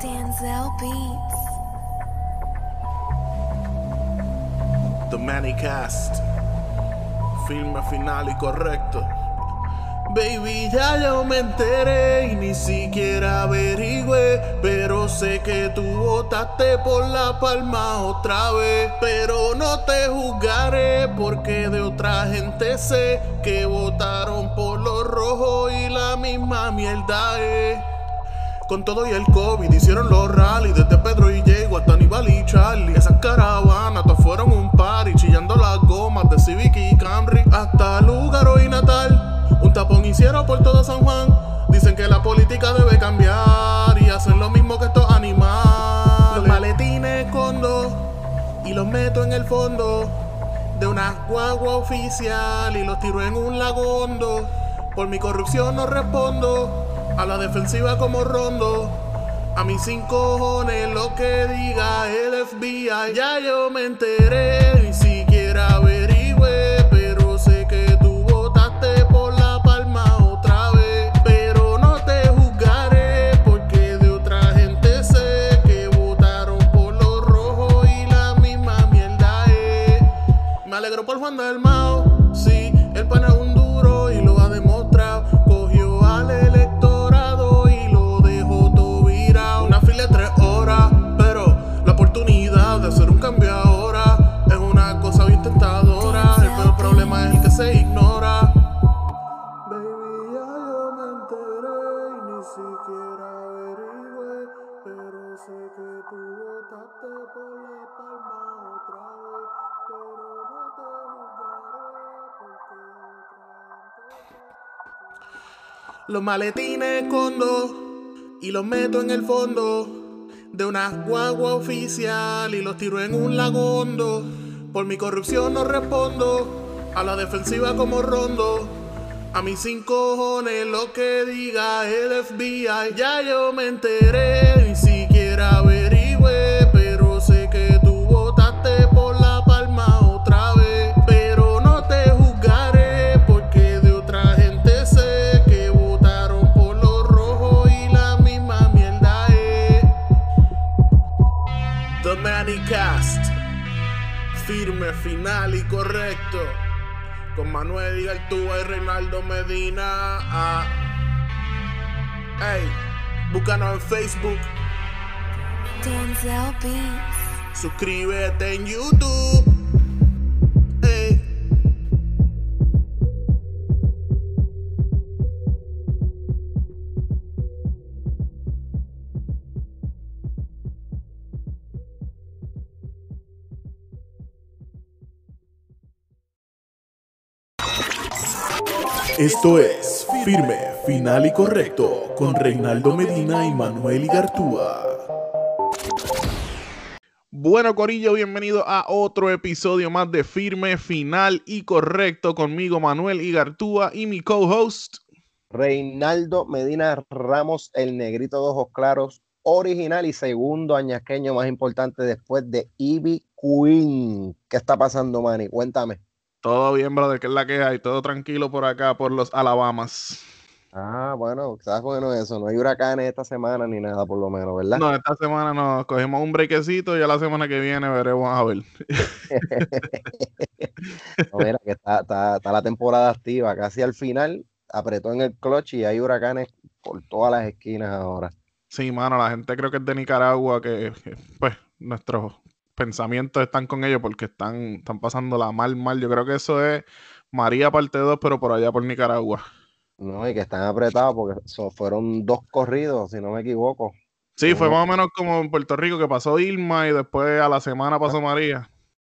Denzel Beats. The Manicast. Filme final y correcto. Baby, ya yo me enteré y ni siquiera averigüé. Pero sé que tú votaste por la palma otra vez. Pero no te juzgaré porque de otra gente sé que votaron por los rojos y la misma mierda es. Con todo y el COVID hicieron los rallies Desde Pedro y Diego hasta Aníbal y Charlie. Esas caravanas todas fueron un party Chillando las gomas de Civic y Camry Hasta Lugaro y Natal. Un tapón hicieron por todo San Juan. Dicen que la política debe cambiar Y hacer lo mismo que estos animales. Los maletines escondo Y los meto en el fondo De una guagua oficial Y los tiro en un lagondo. Por mi corrupción no respondo a la defensiva como rondo. A mis cinco cojones lo que diga el FBI. Ya yo me enteré, ni siquiera averigüé. Pero sé que tú votaste por la palma otra vez. Pero no te juzgaré porque de otra gente sé que votaron por los rojos y la misma mierda es. Me alegro por Juan Dalmao, Los maletines escondo y los meto en el fondo de una guagua oficial y los tiro en un lagondo. Por mi corrupción no respondo, a la defensiva como rondo. A mis cinco cojones lo que diga el FBI. Ya yo me enteré, ni siquiera averigüé. Firme, final y correcto. Con Manuel y Artúa y Reinaldo Medina. Ah. Ey, búscanos en Facebook. Denzel Beats. Suscríbete en YouTube. Esto es Firme, Final y Correcto con Reinaldo Medina y Manuel Igartúa. Bueno, Corillo, bienvenido a otro episodio más de Firme, Final y Correcto conmigo, Manuel Igartúa y mi co-host. Reinaldo Medina Ramos, el negrito de ojos claros, original y segundo añasqueño más importante después de Ivy Queen. ¿Qué está pasando, Manny? Cuéntame. Todo bien, brother, que es la que hay, todo tranquilo por acá, por los Alabamas. Ah, bueno, sabes bueno eso, no hay huracanes esta semana ni nada, por lo menos, ¿verdad? No, esta semana nos cogimos un brequecito y ya la semana que viene veremos a ver. No, mira, que está, está- está la temporada activa, casi al final apretó en el clutch y hay huracanes por todas las esquinas ahora. Sí, mano, la gente creo que es de Nicaragua, que, que, pues nuestros pensamientos están con ellos porque están, están pasándola mal, mal. Yo creo que eso es María parte 2, pero por allá por Nicaragua. No, y que están apretados porque so- fueron dos corridos, si no me equivoco. Sí, fue más o menos como en Puerto Rico que pasó Irma y después a la semana pasó María.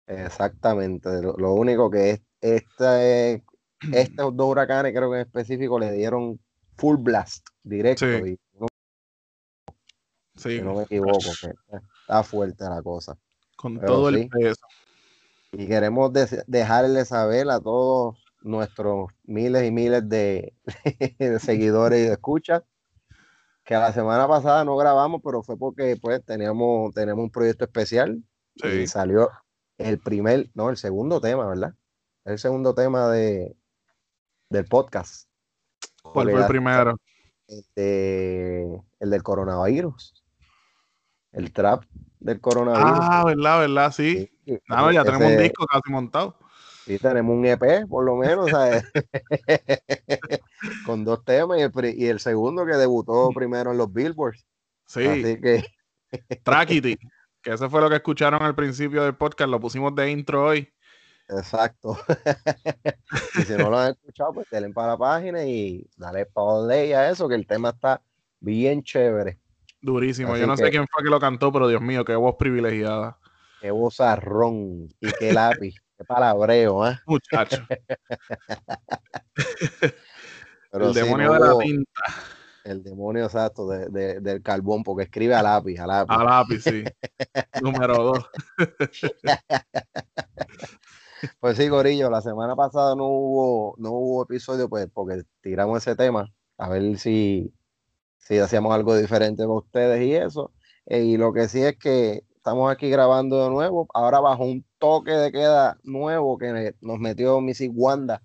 Exactamente. Lo, lo único que es este, estos dos huracanes, creo que en específico, le dieron full blast directo. Sí. Y no, Sí, si no me equivoco, que está fuerte la cosa. Con pero todo el sí. peso. Y queremos de- dejarle saber a todos nuestros miles y miles de, de seguidores y de escuchas que la semana pasada no grabamos, pero fue porque pues teníamos, teníamos un proyecto especial Sí. y salió el primer, no, el segundo tema, ¿verdad? El segundo tema de, del podcast. ¿Cuál fue el primero? este, el del coronavirus. el trap del coronavirus. Ah, verdad, verdad, sí. Sí, Nada, ya tenemos un disco casi montado. Sí, tenemos un EP, por lo menos, ¿sabes? con dos temas y el, y el segundo que debutó primero en los Billboards. Sí, Así que, Trackity, que ese fue lo que escucharon al principio del podcast, lo pusimos de intro hoy. exacto. y si no lo han escuchado, pues denle para la página y dale play a eso, que el tema está bien chévere. Durísimo. Así Yo no sé quién fue que lo cantó, pero Dios mío, qué voz privilegiada. Qué bozarrón y qué lápiz, qué palabreo, ¿ah? Muchacho. Pero el sí, demonio no de la tinta. El demonio exacto de- de- del carbón, porque escribe a lápiz, a lápiz. A lápiz, sí. Número dos. Pues sí, Gorillo, la semana pasada no hubo, no hubo episodio, pues, porque tiramos ese tema, a ver si, si hacíamos algo diferente con ustedes y eso. Eh, y lo que sí es que estamos aquí grabando de nuevo, ahora bajo un toque de queda nuevo que nos metió Missy Wanda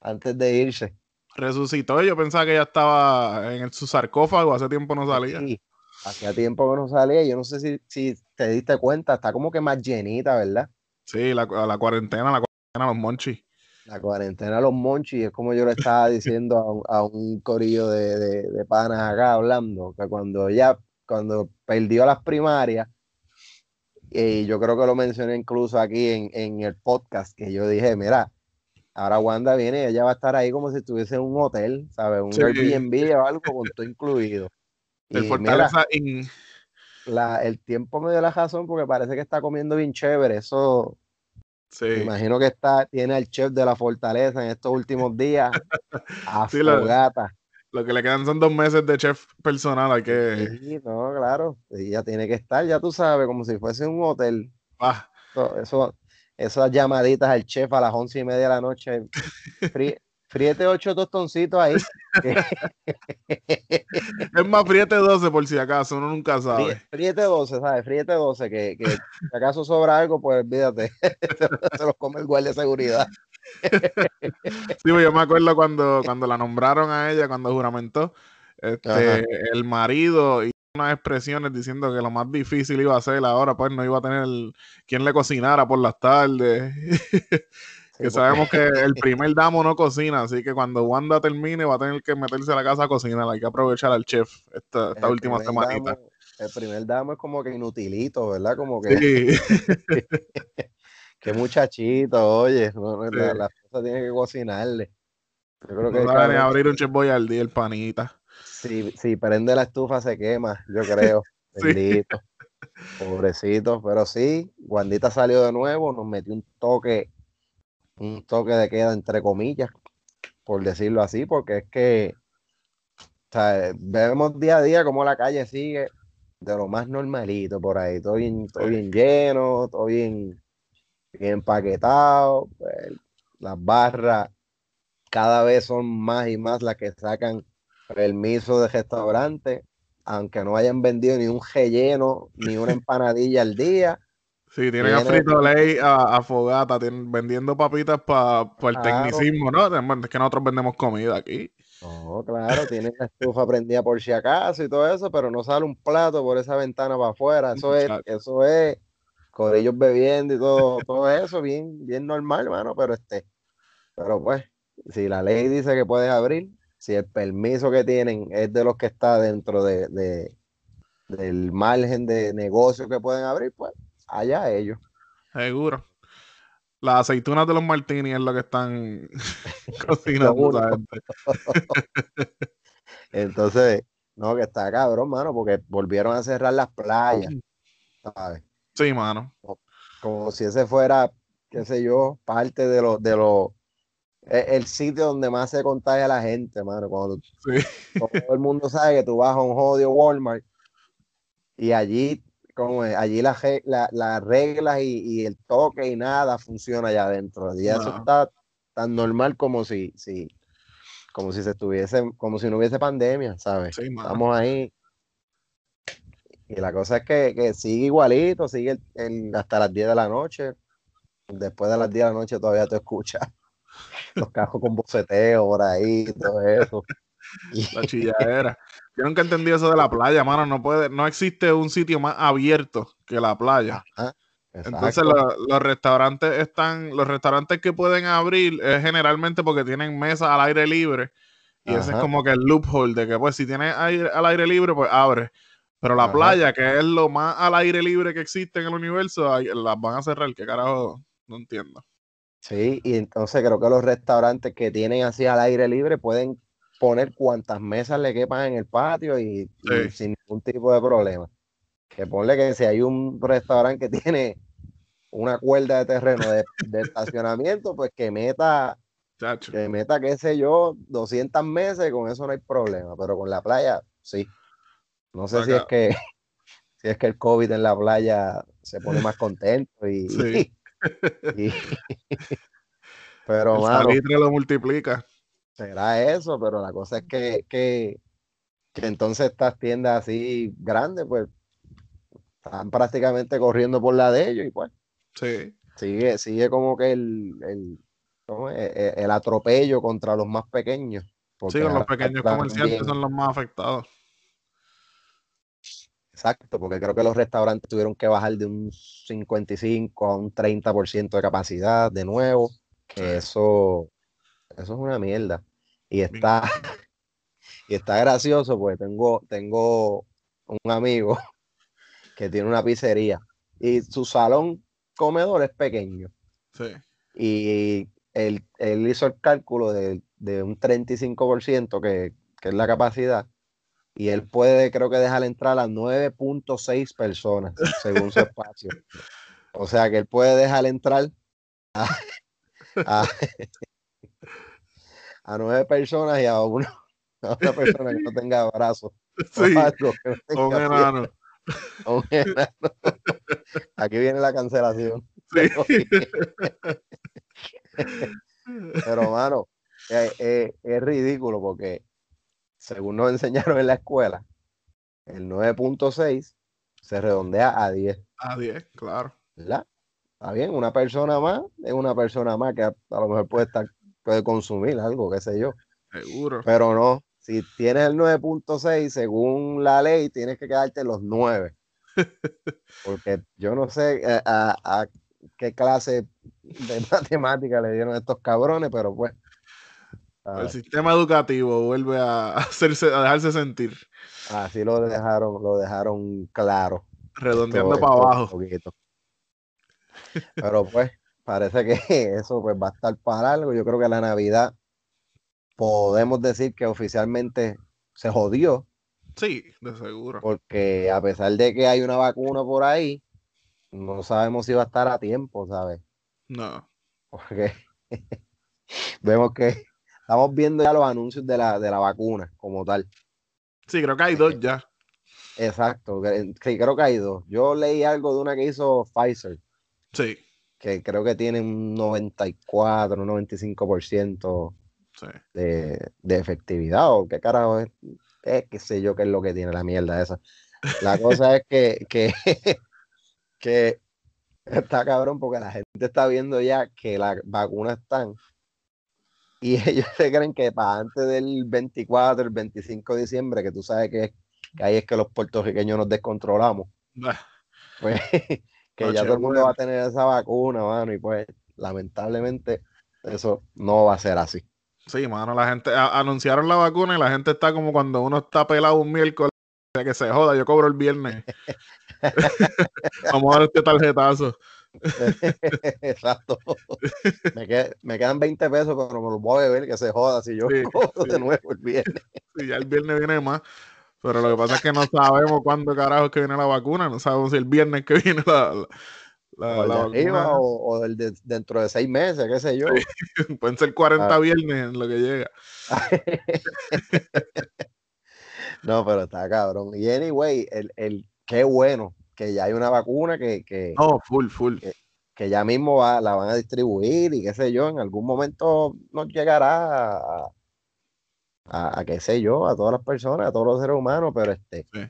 antes de irse. Resucitó yo pensaba que ya estaba en su sarcófago, hace tiempo no salía. Sí, hacía tiempo que no salía, yo no sé si, si te diste cuenta, está como que más llenita, ¿verdad? Sí, la, la cuarentena, la cuarentena, los monchis. La cuarentena de los monchis, es como yo le estaba diciendo a un, a un corillo de, de, de panas acá hablando, que cuando ella, cuando perdió las primarias, y yo creo que lo mencioné incluso aquí en, en el podcast, que yo dije, mira, ahora Wanda viene y ella va a estar ahí como si estuviese en un hotel, ¿sabes? Un Sí. Airbnb o algo con todo incluido. El Y Fortaleza in- la, el tiempo me dio la razón porque parece que está comiendo bien chévere. Eso, me imagino que está, tiene al chef de la fortaleza en estos últimos días a Sí, fogata. Lo que le quedan son dos meses de chef personal. Hay que. Sí, no, claro. Y ya tiene que estar, ya tú sabes, como si fuese un hotel. Ah, Eso, eso- esas llamaditas al chef a las once y media de la noche. Frí- fríete ocho tostoncitos ahí. es más, friete 12 por si acaso, uno nunca sabe. Fríete 12, ¿sabes? Fríete 12, que, que si acaso sobra algo, pues olvídate. se los come el guardia de seguridad. Sí, pues yo me acuerdo cuando, cuando la nombraron a ella, cuando juramentó, este, el marido hizo unas expresiones diciendo que lo más difícil iba a ser ahora, pues no iba a tener quien le cocinara por las tardes. Que sabemos que el primer damo no cocina, así que cuando Wanda termine va a tener que meterse a la casa a cocinar. Hay que aprovechar al chef esta, esta última semanita. damo- el primer damo es como que inutilito, ¿verdad? Como que, Sí, que muchachito, oye, no, la, esposa tiene que cocinarle. Yo creo que sabe ni abrir un chef boyardee, el panita. si, si prende la estufa se quema, yo creo. Sí. Bendito. Pobrecito. Pero sí, Guandita salió de nuevo, nos metió un toque, un toque de queda entre comillas, por decirlo así, porque es que o sea, vemos día a día cómo la calle sigue de lo más normalito por ahí, todo bien, todo bien lleno, todo bien, bien empaquetado, pues, las barras cada vez son más y más las que sacan permiso de restaurante, aunque no hayan vendido ni un relleno ni una empanadilla al día. Sí, tienen a Frito Lay, a, a Fogata, tienen, vendiendo papitas para el Claro. tecnicismo, ¿no? Es que nosotros vendemos comida aquí. No, claro, tienen la estufa prendida por si acaso y todo eso, pero no sale un plato por esa ventana para afuera. Eso es, eso es, con ellos bebiendo y todo, todo eso, bien, bien normal, mano, pero este, pero pues, si la ley dice que puedes abrir, si el permiso que tienen es de los que está dentro de, de- del margen de negocio que pueden abrir, pues allá ellos. Seguro. Las aceitunas de los martini es lo que están cocinando esa gente. Entonces, no, que está cabrón, mano, porque volvieron a cerrar las playas, ¿sabes? Sí, mano. como si ese fuera, qué sé yo, parte de lo, de lo, e- el sitio donde más se contagia la gente, mano. Cuando Sí. todo el mundo sabe que tú vas a un jodido Walmart y allí, como allí las la- las reglas y, y el toque y nada funciona allá adentro. Y eso está tan normal como si, si, como si se estuviese, como si no hubiese pandemia, ¿sabes? Sí. Estamos ahí. Y la cosa es que, que sigue igualito, sigue el- el- hasta las 10 de la noche. Después de las 10 de la noche todavía te escuchas los cajos con boceteo por ahí, todo eso. La chilladera. Yo nunca entendí eso de la playa, mano. No puede, no existe un sitio más abierto que la playa. Ajá, Entonces lo- los restaurantes están, los restaurantes que pueden abrir es generalmente porque tienen mesas al aire libre. Y ese es como que el loophole de que pues si tienes aire, al aire libre, pues abre. Pero la Ajá. playa, que es lo más al aire libre que existe en el universo, las van a cerrar. ¿Qué carajo? No entiendo. Sí, y entonces creo que los restaurantes que tienen así al aire libre pueden poner cuantas mesas le quepan en el patio y, sin ningún tipo de problema. Que ponle que si hay un restaurante que tiene una cuerda de terreno de, de estacionamiento, pues que meta, Chacho. que meta, qué sé yo, 200 mesas y con eso no hay problema. Pero con la playa, sí. No sé si es que si es que el COVID en la playa se pone más contento y, Sí. y- pero El mano, salitre lo multiplica. Será eso, pero la cosa es que, que, que entonces estas tiendas así grandes, pues, están prácticamente corriendo por la de ellos y pues Sí. sigue, sigue como que el, el. E- e- el atropello contra los más pequeños. Sí, los pequeños comerciantes bien- son los más afectados. Exacto, porque creo que los restaurantes tuvieron que bajar de un 55 a un 30% de capacidad de nuevo, que Sí. eso, eso es una mierda. Y está, y está gracioso, porque tengo, tengo un amigo que tiene una pizzería y su salón comedor es pequeño. Sí. Y él, él hizo el cálculo de, de un 35% que, que es la capacidad. Y él puede, creo que dejar entrar a 9.6 personas según su espacio. O sea que él puede dejar entrar a, a, a nueve personas y a, uno, a persona que no tenga brazos. Sí, algo, no tenga un enano. un enano. Aquí viene la cancelación. Sí. Pero, mano, eh, eh, es ridículo porque, según nos enseñaron en la escuela, el 9.6 se redondea a 10, A 10, claro. ¿verdad? Está bien, una persona más es una persona más que a, a lo mejor puede estar, puede consumir algo, qué sé yo. Seguro. Pero no, si tienes el 9.6, según la ley, tienes que quedarte los 9. Porque yo no sé eh, a, a qué clase de matemática le dieron a estos cabrones, pero pues. El sistema educativo vuelve a, hacerse, a dejarse sentir, Así lo dejaron, lo dejaron claro. redondeando esto- para esto abajo. poquito. Pero pues, parece que eso pues va a estar para algo. Yo creo que la Navidad podemos decir que oficialmente se jodió, Sí, de seguro. porque a pesar de que hay una vacuna por ahí, no sabemos si va a estar a tiempo, ¿sabes? No. Porque vemos que estamos viendo ya los anuncios de la, de la vacuna como tal. Sí, creo que hay dos ya. Exacto, sí, creo que hay dos. Yo leí algo de una que hizo Pfizer, Sí, que creo que tiene un 94, un 95% sí. de, de efectividad, o qué carajo es, es qué sé yo qué es lo que tiene la mierda esa. La cosa es que, que, que está cabrón porque la gente está viendo ya que las vacunas están y ellos se creen que para antes del 24, el 25 de diciembre, que tú sabes que, que ahí es que los puertorriqueños nos descontrolamos, Ah, pues que ya todo el mundo va a tener esa vacuna, mano, y pues lamentablemente eso no va a ser así. Sí, mano, la gente a- anunciaron la vacuna y la gente está como cuando uno está pelado un miércoles, que se joda, yo cobro el viernes. Vamos a dar este tarjetazo. Exacto. Me, qued- me quedan 20 pesos, pero me los voy a beber, que se joda si yo Sí, cobro de sí. nuevo el viernes. Y ya el viernes viene más. Pero lo que pasa es que no sabemos cuándo carajo es que viene la vacuna. No sabemos si el viernes que viene la, la, la- O la arriba vacuna. o, de dentro de seis meses, qué sé yo. Pueden ser 40 Ah. viernes en lo que llega. No, pero está cabrón. Y anyway, el, el, qué bueno que ya hay una vacuna que, que, No, full, full. que ya mismo va- la van a distribuir y qué sé yo, en algún momento nos llegará a, a, a qué sé yo, a todas las personas, a todos los seres humanos, pero este Sí.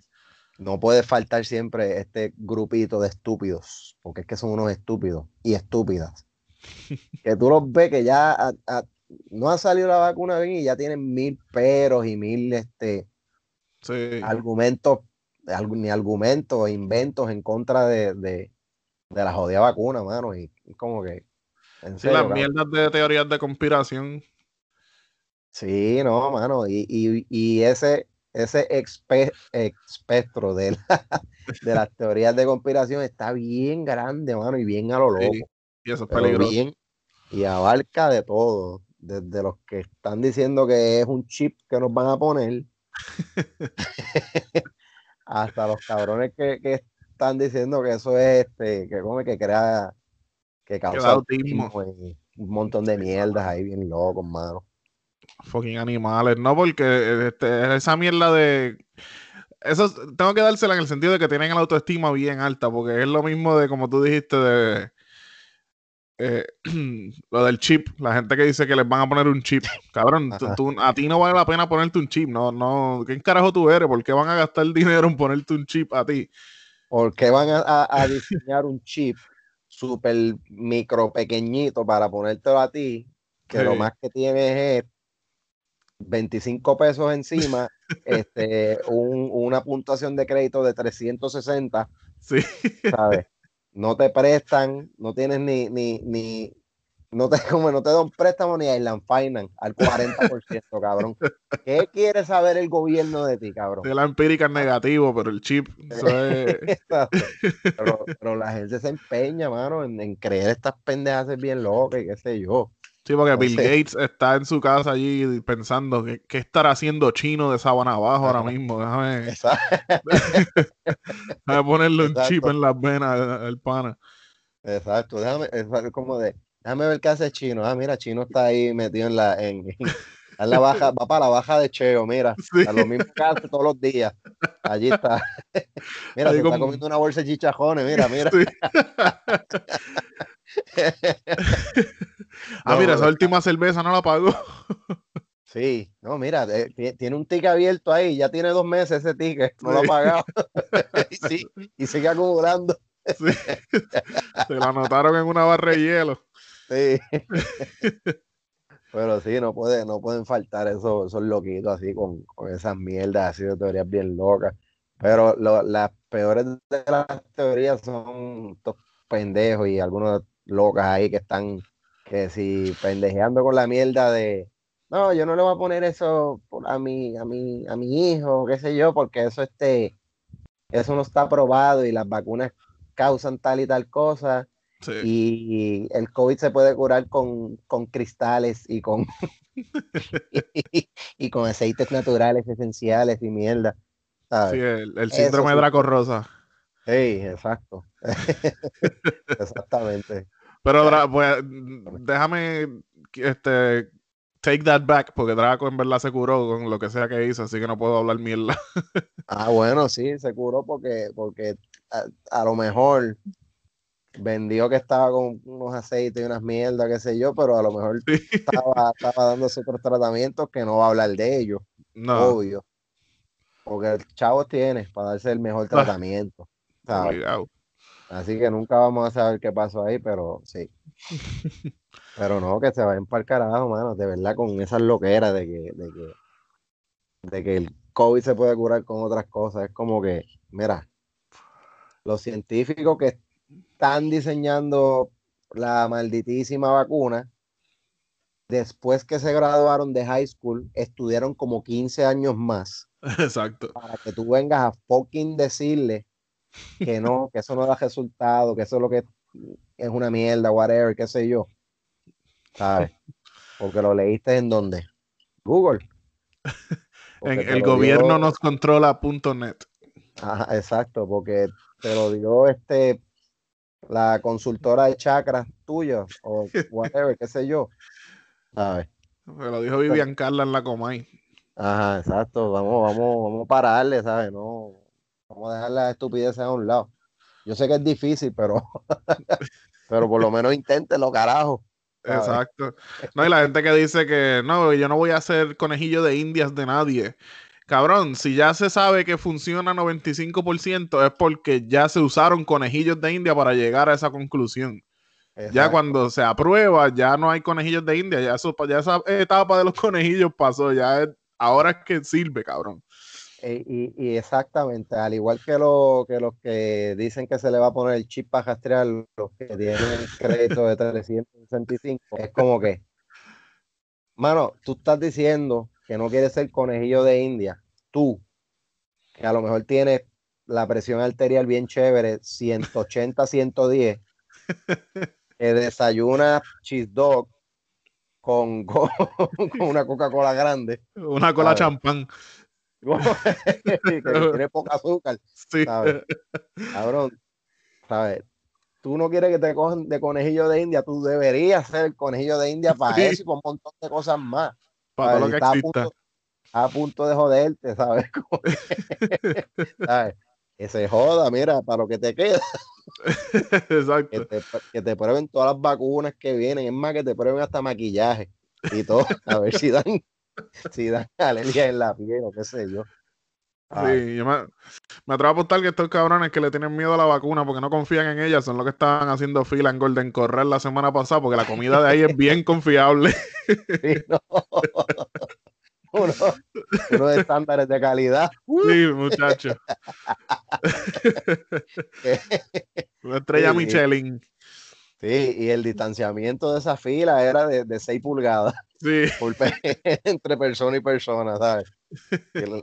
no puede faltar siempre este grupito de estúpidos, porque es que son unos estúpidos y estúpidas. que tú los ves que ya a- a- no ha salido la vacuna bien y ya tienen mil peros y mil este Sí. argumentos, ni argumentos inventos en contra de, de, de la jodida vacuna, mano. Y como que. En Sí, las mierdas de teorías de conspiración. Sí, no, mano. Y, y, y ese, ese expe- espectro de, la- de las teorías de conspiración está bien grande, mano, y bien a lo Sí, loco. Y eso es peligroso. bien, y abarca de todo. Desde los que están diciendo que es un chip que nos van a poner, hasta los cabrones que, que están diciendo que eso es este, que come que crea, que causa autismo y un montón de mierdas ahí bien locos, mano. Fucking animales. No, porque este, esa mierda de. Eso es- tengo que dársela en el sentido de que tienen la autoestima bien alta, porque es lo mismo de como tú dijiste de. eh, lo del chip, la gente que dice que les van a poner un chip. Cabrón, tú- a ti no vale la pena ponerte un chip, no, no. ¿Quién carajo tú eres? ¿Por qué van a gastar dinero en ponerte un chip a ti? ¿Por qué van a, diseñar un chip súper micro pequeñito para ponértelo a ti? Que lo más que tienes es 25 pesos encima, este, un- una puntuación de crédito de 360, Sí. ¿sabes? No te prestan, no tienes ni, ni, ni, no te, como no te dan préstamo ni Island Finance al 40%, cabrón. ¿Qué quiere saber el gobierno de ti, cabrón? De la empírica es negativo, pero el chip, es- pero la gente se empeña, mano, en, en creer estas pendejas bien locas y qué sé yo. Sí, porque Bill Gates está en su casa allí pensando ¿qué, qué estará haciendo chino de sábana abajo ahora mismo. Déjame, déjame ponerle un Exacto. chip en las venas al, pana. Exacto, déjame, es como de, déjame ver qué hace Chino. Ah, mira, Chino está ahí metido en la, en, en la baja, va para la baja de Cheo, mira, Sí. a lo mismo que hace todos los días. Allí está. Mira, Ahí se está comiendo una bolsa de chichajones, mira, mira. Sí. Ah, No, mira, esa última cerveza no la pagó. Sí, no, mira, eh, ti- tiene un ticket abierto ahí, ya tiene dos meses ese ticket, no lo ha pagado. y, sí, y sigue acumulando. Sí. Se la anotaron en una barra de hielo. Sí. Pero sí, no puede, no pueden faltar esos, esos loquitos así con, con esas mierdas así de teorías bien locas. Pero lo- las peores de las teorías son estos pendejos y algunos locas ahí que están, que si pendejeando con la mierda de no, yo no le voy a poner eso a mi, a mi, a mi hijo, qué sé yo, porque eso este, eso no está probado y las vacunas causan tal y tal cosa Sí. y el COVID se puede curar con, con cristales y con y, y con aceites naturales esenciales y mierda. Sí, ¿sabes? el, el Eso síndrome sí. de Draco Rosa. Sí, exacto. Exactamente. Pero pues, déjame este, take that back, porque Draco en verdad se curó con lo que sea que hizo, así que no puedo hablar mierda. Ah, bueno, sí, se curó porque, porque a, a lo mejor vendió que estaba con unos aceites y unas mierdas, qué sé yo, pero a lo mejor Sí. estaba, estaba dándose otros tratamientos que no va a hablar de ellos, No, obvio. Porque el chavo tiene para darse el mejor Ah. tratamiento. Así que nunca vamos a saber qué pasó ahí, pero sí. Pero no, que se vayan para el carajo, mano, de verdad, con esas loqueras de que, de que, de que el COVID se puede curar con otras cosas. Es como que, mira, los científicos que están diseñando la malditísima vacuna, después que se graduaron de high school, estudiaron como 15 años más Exacto. para que tú vengas a fucking decirle que no, que eso no da resultado, que eso es lo que es una mierda, whatever, qué sé yo. ¿Sabes? Porque lo leíste en donde? Google. En el gobierno dio- nos controla punto net. Ajá, exacto, porque te lo dio este la consultora de chakras tuyo o whatever, qué sé yo. ¿Sabes? Me lo dijo Vivian Carla en la Comay. Ajá, exacto. Vamos, vamos, vamos a pararle, ¿sabes? No, vamos a dejar las estupideces a un lado. Yo sé que es difícil, pero, pero por lo menos inténtelo, carajo. ¿sabes? Exacto. No, y la gente que dice que no, yo no voy a hacer conejillo de indias de nadie. Cabrón, si ya se sabe que funciona 95% es porque ya se usaron conejillos de India para llegar a esa conclusión. Ya cuando se aprueba, ya no hay conejillos de India, ya, eso, ya esa etapa de los conejillos pasó, ya es- ahora es que sirve, cabrón. Eh, y, y exactamente, al igual que, lo, que los que dicen que se le va a poner el chip para rastrear los que tienen el crédito de 365, es como que, mano, tú estás diciendo que no quieres ser conejillo de India, tú, que a lo mejor tienes la presión arterial bien chévere, 180, 110, que desayuna cheese dog con, con, con una Coca-Cola grande, Una cola champán. que tiene poca azúcar, Sí. ¿sabes? Cabrón, ¿sabes? Tú no quieres que te cojan de conejillo de India, tú deberías ser conejillo de India para Sí. eso y para un montón de cosas más. Para que Está a punto- a punto de joderte, ¿sabes? Que, ¿sabes? Que se joda, mira, para lo que te queda, que te, que te prueben todas las vacunas que vienen, es más que te prueben hasta maquillaje y todo, a ver si dan, si dan alergia en la piel o qué sé yo. Ay, Sí, yo me, me atrevo a apostar que estos cabrones que le tienen miedo a la vacuna porque no confían en ella son los que estaban haciendo fila en Golden Corral la semana pasada porque la comida de ahí es bien confiable. sí, no. Uno, uno de estándares de calidad. Sí, muchacho. Una estrella Sí. Michelin. Sí, y el distanciamiento de esa fila era de, de 6 pulgadas Sí, por entre persona y persona, ¿sabes?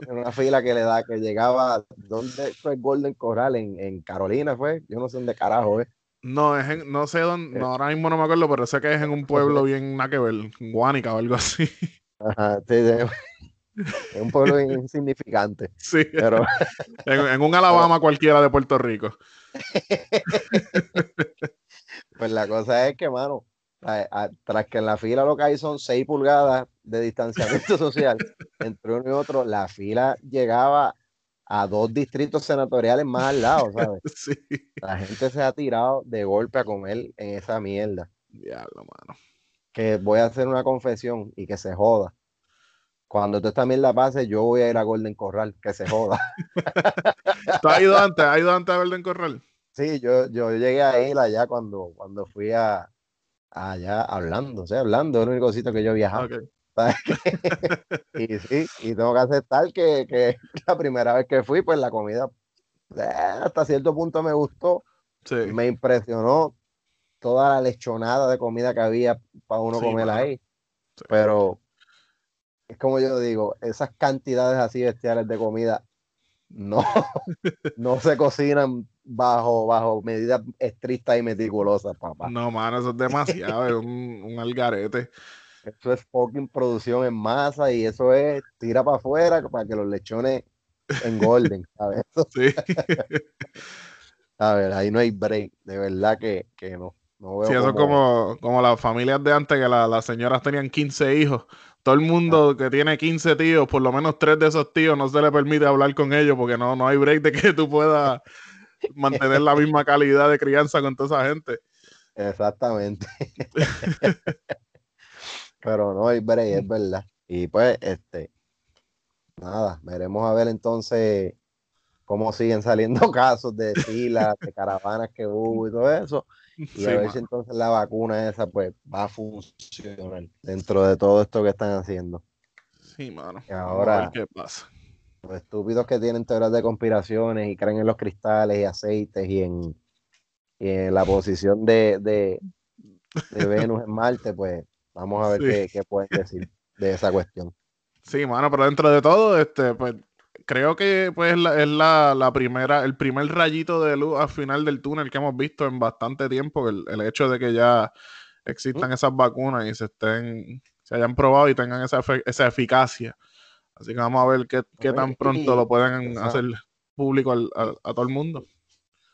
Una fila que le da, que llegaba, ¿dónde fue Golden Corral? En, en Carolina fue, yo no sé dónde carajo, ¿eh? no, es en- no sé dónde, no, ahora mismo no me acuerdo, pero sé que es en un pueblo bien nada que ver, en Guánica o algo así. Ajá, sí, sí. Es un pueblo insignificante, Sí, pero en, en un Alabama cualquiera de Puerto Rico. Pues la cosa es que, mano, a- a- tras que en la fila lo que hay son 6 pulgadas de distanciamiento social entre uno y otro, la fila llegaba a dos distritos senatoriales más al lado, ¿sabes? Sí, La gente se ha tirado de golpe a comer en esa mierda. diablo, mano. Que voy a hacer una confesión y que se joda. Cuando toda esta mierda pase, yo voy a ir a Golden Corral, que se joda. ¿Tú has ido antes? ¿Has ido antes a Golden Corral? Sí, yo, yo llegué a ir allá cuando, cuando fui a allá hablando, o sea, hablando, es el único sitio que yo viajaba. Ok. ¿sabes qué? y sí, y tengo que aceptar que, que la primera vez que fui, pues la comida eh, hasta cierto punto me gustó. Sí. Me impresionó toda la lechonada de comida que había para uno Sí, comer ahí. Sí. Pero es como yo digo, esas cantidades así bestiales de comida no, no se cocinan bajo, bajo medidas estrictas y meticulosas, papá. No, mano, eso es demasiado, es un, un algarete. Eso es fucking producción en masa y eso es tira para afuera para que los lechones engorden, ¿sabes? Sí. a ver, ahí no hay break, de verdad que, que no. no veo Sí, eso es como, como las familias de antes, que la- las señoras tenían 15 hijos. Todo el mundo que tiene 15 tíos, por lo menos tres de esos tíos no se le permite hablar con ellos porque no, no hay break de que tú puedas mantener la misma calidad de crianza con toda esa gente. Exactamente. Pero no es verdad. Y pues, este, nada, veremos a ver entonces cómo siguen saliendo casos de filas, de caravanas que hubo y todo eso. Y Sí, a ver si entonces la vacuna esa pues va a funcionar dentro de todo esto que están haciendo. Sí, mano. Y a ahora- ver qué pasa. Los estúpidos que tienen teorías de conspiraciones y creen en los cristales y aceites y en, y en la posición de, de, de Venus en Marte, pues vamos a ver Sí. qué, qué pueden decir de esa cuestión. Sí, mano, pero dentro de todo, este, pues, creo que pues la- es la, la primera, el primer rayito de luz al final del túnel que hemos visto en bastante tiempo, el, el hecho de que ya existan esas vacunas y se estén, se hayan probado y tengan esa, esa eficacia. Así que vamos a ver qué, qué tan pronto y- lo pueden hacer público al- a todo el mundo.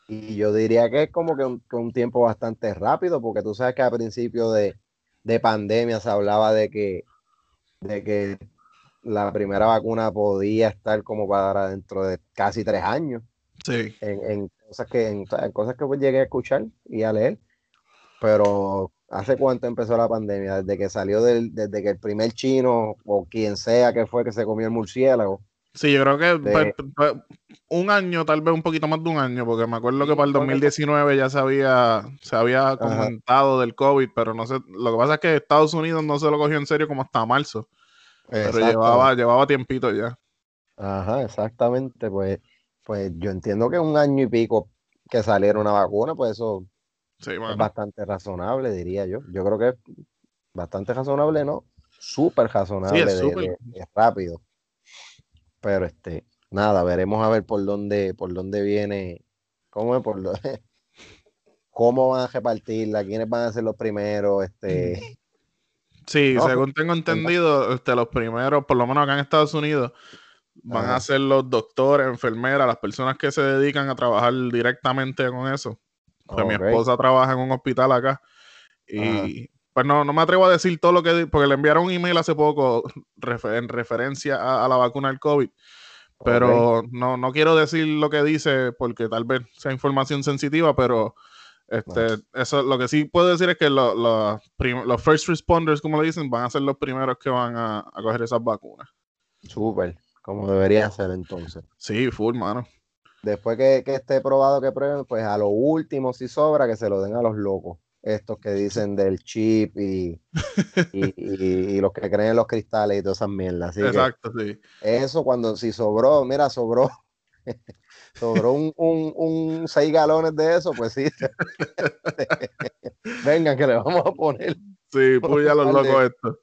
Y yo diría que es como que un, que un tiempo bastante rápido, porque tú sabes que a principio de, de pandemia se hablaba de que, de que la primera vacuna podía estar como para dentro de casi tres años. Sí, en, en cosas que en, en cosas que pues llegué a escuchar y a leer. Pero ¿hace cuánto empezó la pandemia? Desde que salió del, desde que el primer chino o quien sea que fue que se comió el murciélago. sí, yo creo que De- pues, pues, un año, tal vez un poquito más de un año, porque me acuerdo que para el ponle- 2019 ya se había, se había comentado del COVID, pero no sé, lo que pasa es que Estados Unidos no se lo cogió en serio como hasta marzo, pero llevaba, llevaba tiempito ya. Ajá, exactamente. Pues, pues yo entiendo que un año y pico que saliera una vacuna, pues eso Sí, es bastante razonable, diría yo. Yo creo que es bastante razonable, ¿no? Súper razonable, es de- súper. de- de rápido. Pero este, nada, veremos a ver por dónde, por dónde viene, cómo es, por dó- cómo van a repartirla, quiénes van a ser los primeros, este, Sí, No, según tengo entendido, este, los primeros, por lo menos acá en Estados Unidos, van Ajá. a ser los doctores, enfermeras, las personas que se dedican a trabajar directamente con eso. Pues mi Ok. esposa trabaja en un hospital acá y pues no, no me atrevo a decir todo lo que, porque le enviaron un email hace poco en referencia a, a la vacuna del COVID, pero no, no quiero decir lo que dice porque tal vez sea información sensitiva, pero este, eso lo que sí puedo decir es que lo- los first responders, como le dicen, van a ser los primeros que van a, a coger esas vacunas. Súper, como debería ser entonces. Sí, full, mano. Después que, que esté probado que prueben, pues a lo último, si sobra, que se lo den a los locos. Estos que dicen del chip y, y, y- y los que creen en los cristales y todas esas mierdas. Así que Exacto, sí. eso cuando, si sobró, mira, sobró, sobró un, un, un seis galones de eso, pues sí. Vengan, que le vamos a poner Sí, puya a los locos estos.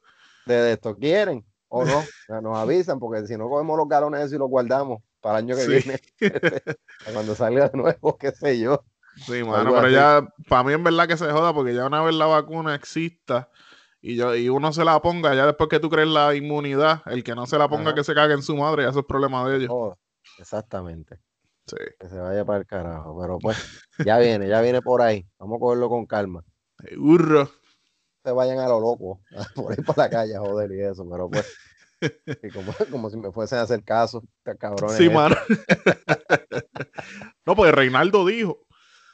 de, de esto. ¿Quieren o no? Ya Nos avisan, porque si no cogemos los galones y los guardamos para el año que Sí. viene, para cuando salga de nuevo, qué sé yo. Sí, mano, pero así. ya, para mí en verdad que se joda, porque ya una vez la vacuna exista y yo y uno se la ponga, ya después que tú crees la inmunidad, el que no se la ponga Ajá. que se cague en su madre, ya eso es problema de ellos. Oh, exactamente. Sí, Que se vaya para el carajo. Pero pues, ya viene, ya viene por ahí. Vamos a cogerlo con calma. seguro. Se vayan a lo loco, por ahí por la calle, joder, y eso. Pero pues, y como, como si me fuesen a hacer caso, cabrones. Sí, mano. no, pues Reinaldo dijo.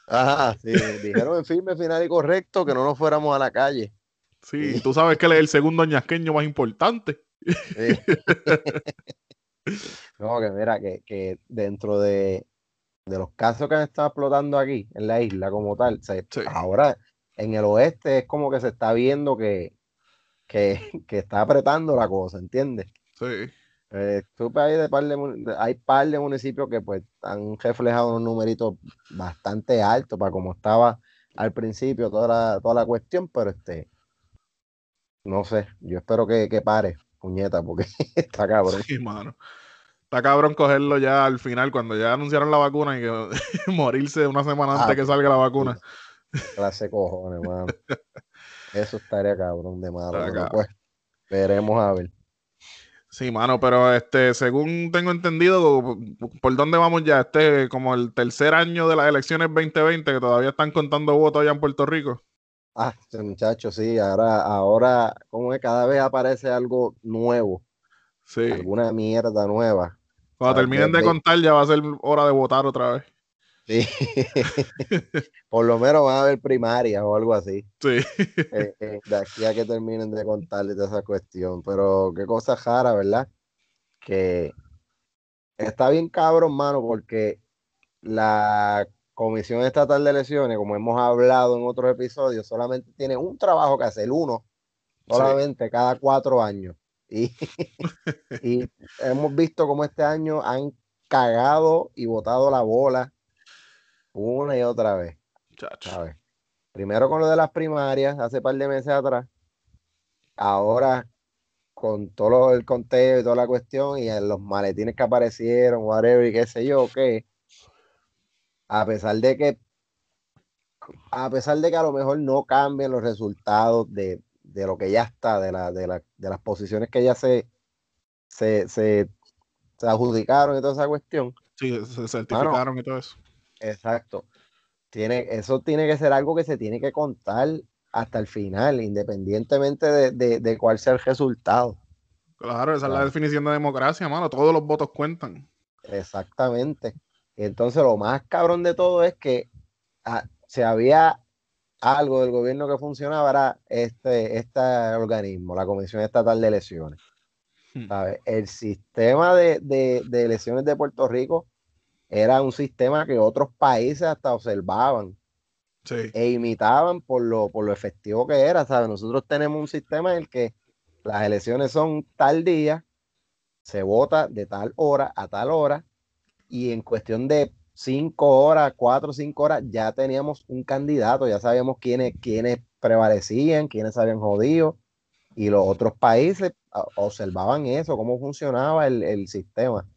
Ajá, sí, dijeron en firme, final y correcto que no nos fuéramos a la calle. Sí, tú sabes que él es el segundo ñasqueño más importante. Sí. No, que mira, que, que dentro de, de los casos que han estado explotando aquí en la isla como tal, Sí. ahora en el oeste es como que se está viendo que, que, que está apretando la cosa, ¿entiendes? Sí. Eh, ahí de par de, hay par de municipios que pues han reflejado unos numeritos bastante altos para como estaba al principio toda la, toda la cuestión, pero este, no sé, yo espero que, que pare, puñeta, porque está cabrón. Sí, mano. Está cabrón cogerlo ya al final, cuando ya anunciaron la vacuna y que morirse una semana antes Ah, que salga la vacuna. Clase cojones, mano. Eso estaría cabrón de cabrón. pues, veremos a ver. Sí, mano, pero este, según tengo entendido, ¿por dónde vamos ya? Este, como el tercer año de las elecciones 2020, que todavía están contando votos allá en Puerto Rico. Ah, este muchacho, sí, ahora, ahora, como es, cada vez aparece algo nuevo, Sí. alguna mierda nueva. Cuando terminen de- contar, ya va a ser hora de votar otra vez. Sí. Por lo menos van a haber primarias o algo así. Sí. eh, eh, de aquí a que terminen de contarles de esa cuestión. Pero qué cosa rara, ¿verdad? Que está bien cabrón, mano, porque la Comisión Estatal de Elecciones, como hemos hablado en otros episodios, solamente tiene un trabajo que hacer, uno, solamente cada cuatro años. Y, y hemos visto como este año han cagado y botado la bola una y otra vez. ¿sabes? Primero con lo de las primarias, hace par de meses atrás. Ahora con todo lo- el conteo y toda la cuestión y en los maletines que aparecieron, whatever, y qué sé yo, que a pesar de que a pesar de que a lo mejor no cambien los resultados de, de lo que ya está, de, la, de, la- de las posiciones que ya se, se, se, se adjudicaron y toda esa cuestión, Sí, se certificaron y todo eso. Exacto. Tiene, eso tiene que ser algo que se tiene que contar hasta el final, independientemente de, de- de cuál sea el resultado. Claro, esa es la definición de democracia, mano. Todos los votos cuentan. Exactamente. Y entonces lo más cabrón de todo es que ah, si había algo del gobierno que funcionaba era este, este organismo, la Comisión Estatal de Elecciones. Hmm. ¿Sabes? El sistema de, de- de elecciones de Puerto Rico era un sistema que otros países hasta observaban. Sí. e imitaban por lo, por lo efectivo que era, ¿sabes? Nosotros tenemos un sistema en el que las elecciones son tal día se vota de tal hora a tal hora y en cuestión de cinco horas, cuatro o cinco horas, ya teníamos un candidato, ya sabíamos quiénes, quiénes prevalecían, quiénes habían jodido y los otros países ah, observaban eso, cómo funcionaba el, el sistema.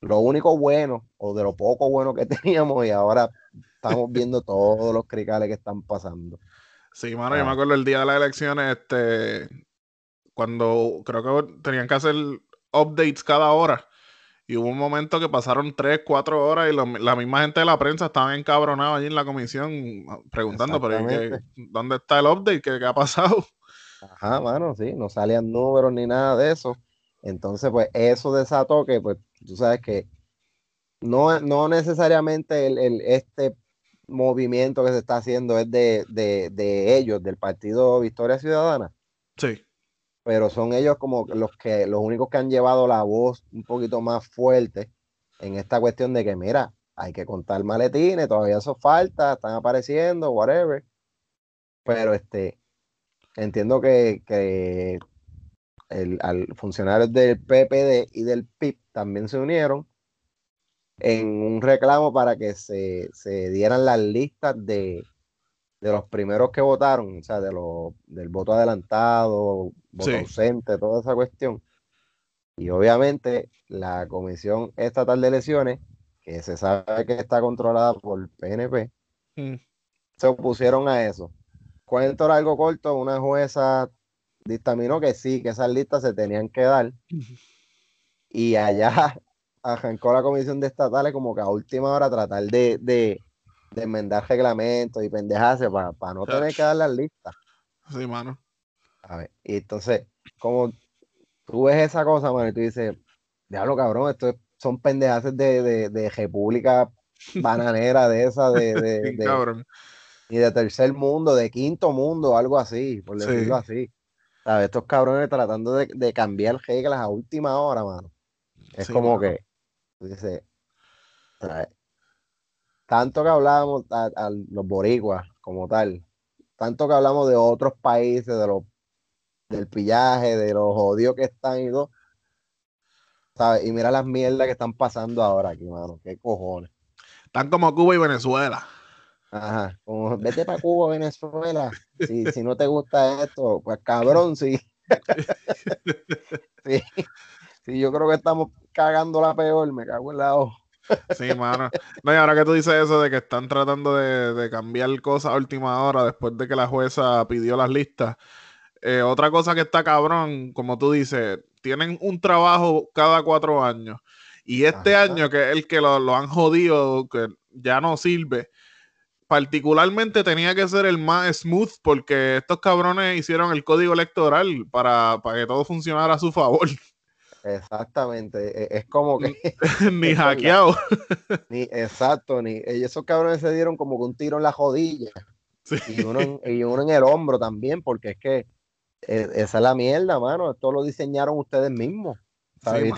Lo único bueno o de lo poco bueno que teníamos y ahora estamos viendo todos los cricales que están pasando. Sí, mano, yo Ah. me acuerdo el día de las elecciones, este, cuando creo que tenían que hacer updates cada hora. Y hubo un momento que pasaron tres, cuatro horas y lo- la misma gente de la prensa estaban encabronados allí en la comisión ah, preguntando, pero ¿y qué-. ¿dónde está el update? ¿Qué, qué ha pasado? Ajá, mano, sí, no salían números ni nada de eso. Entonces, pues eso desató que, pues, tú sabes que no, no necesariamente el, el- este movimiento que se está haciendo es de, de, de ellos, del Partido Victoria Ciudadana, Sí, pero son ellos como los que, los únicos que han llevado la voz un poquito más fuerte en esta cuestión de que, mira, hay que contar maletines, todavía eso falta, están apareciendo, whatever. Pero este, entiendo que, que el, al funcionarios del PPD y del PIB también se unieron en un reclamo para que se, se dieran las listas de, de los primeros que votaron, o sea, de los, del voto adelantado, voto Sí. ausente, toda esa cuestión. Y obviamente la Comisión Estatal de Elecciones, que se sabe que está controlada por PNP, Mm. se opusieron a eso. Cuento largo corto, una jueza dictaminó que sí, que esas listas se tenían que dar. Y allá arrancó la comisión de estatales como que a última hora tratar de, de, de enmendar reglamentos y pendejarse para no tener que dar las listas. sí, mano. A ver, y entonces, como tú ves esa cosa, mano, y tú dices, diablo cabrón, esto es- son pendejaces de, de, de república bananera de esa, de, de, Bien de- cabrón. y de tercer mundo, de quinto mundo, algo así, por Sí. decirlo así. ¿Sabes? Estos cabrones tratando de, de cambiar reglas a última hora, mano. Es Sí, como que, ¿sabes? tanto que hablábamos a, a los boricuas como tal, tanto que hablamos de otros países, de los del pillaje, de los jodidos que están y todo, ¿sabes? Y mira las mierdas que están pasando ahora aquí, mano, qué cojones. Están como Cuba y Venezuela. Ajá, como vete para Cuba, Venezuela. Si, si no te gusta esto, pues cabrón, sí. sí. Sí, yo creo que estamos cagando la peor, me cago en la hoja. Sí, mano. No, y ahora que tú dices eso de que están tratando de, de cambiar cosas a última hora después de que la jueza pidió las listas. eh, otra cosa que está cabrón, como tú dices, tienen un trabajo cada cuatro años. Y este Ajá. año, que es el que lo, lo han jodido, que ya no sirve, particularmente tenía que ser el más smooth porque estos cabrones hicieron el código electoral para, para que todo funcionara a su favor. Exactamente. e- Es como que Ni hackeado. ni exacto, ni esos cabrones se dieron como que un tiro en la jodilla Sí. y uno en, y uno en el hombro también, porque es que eh, esa es la mierda, mano. Esto lo diseñaron ustedes mismos. Sí.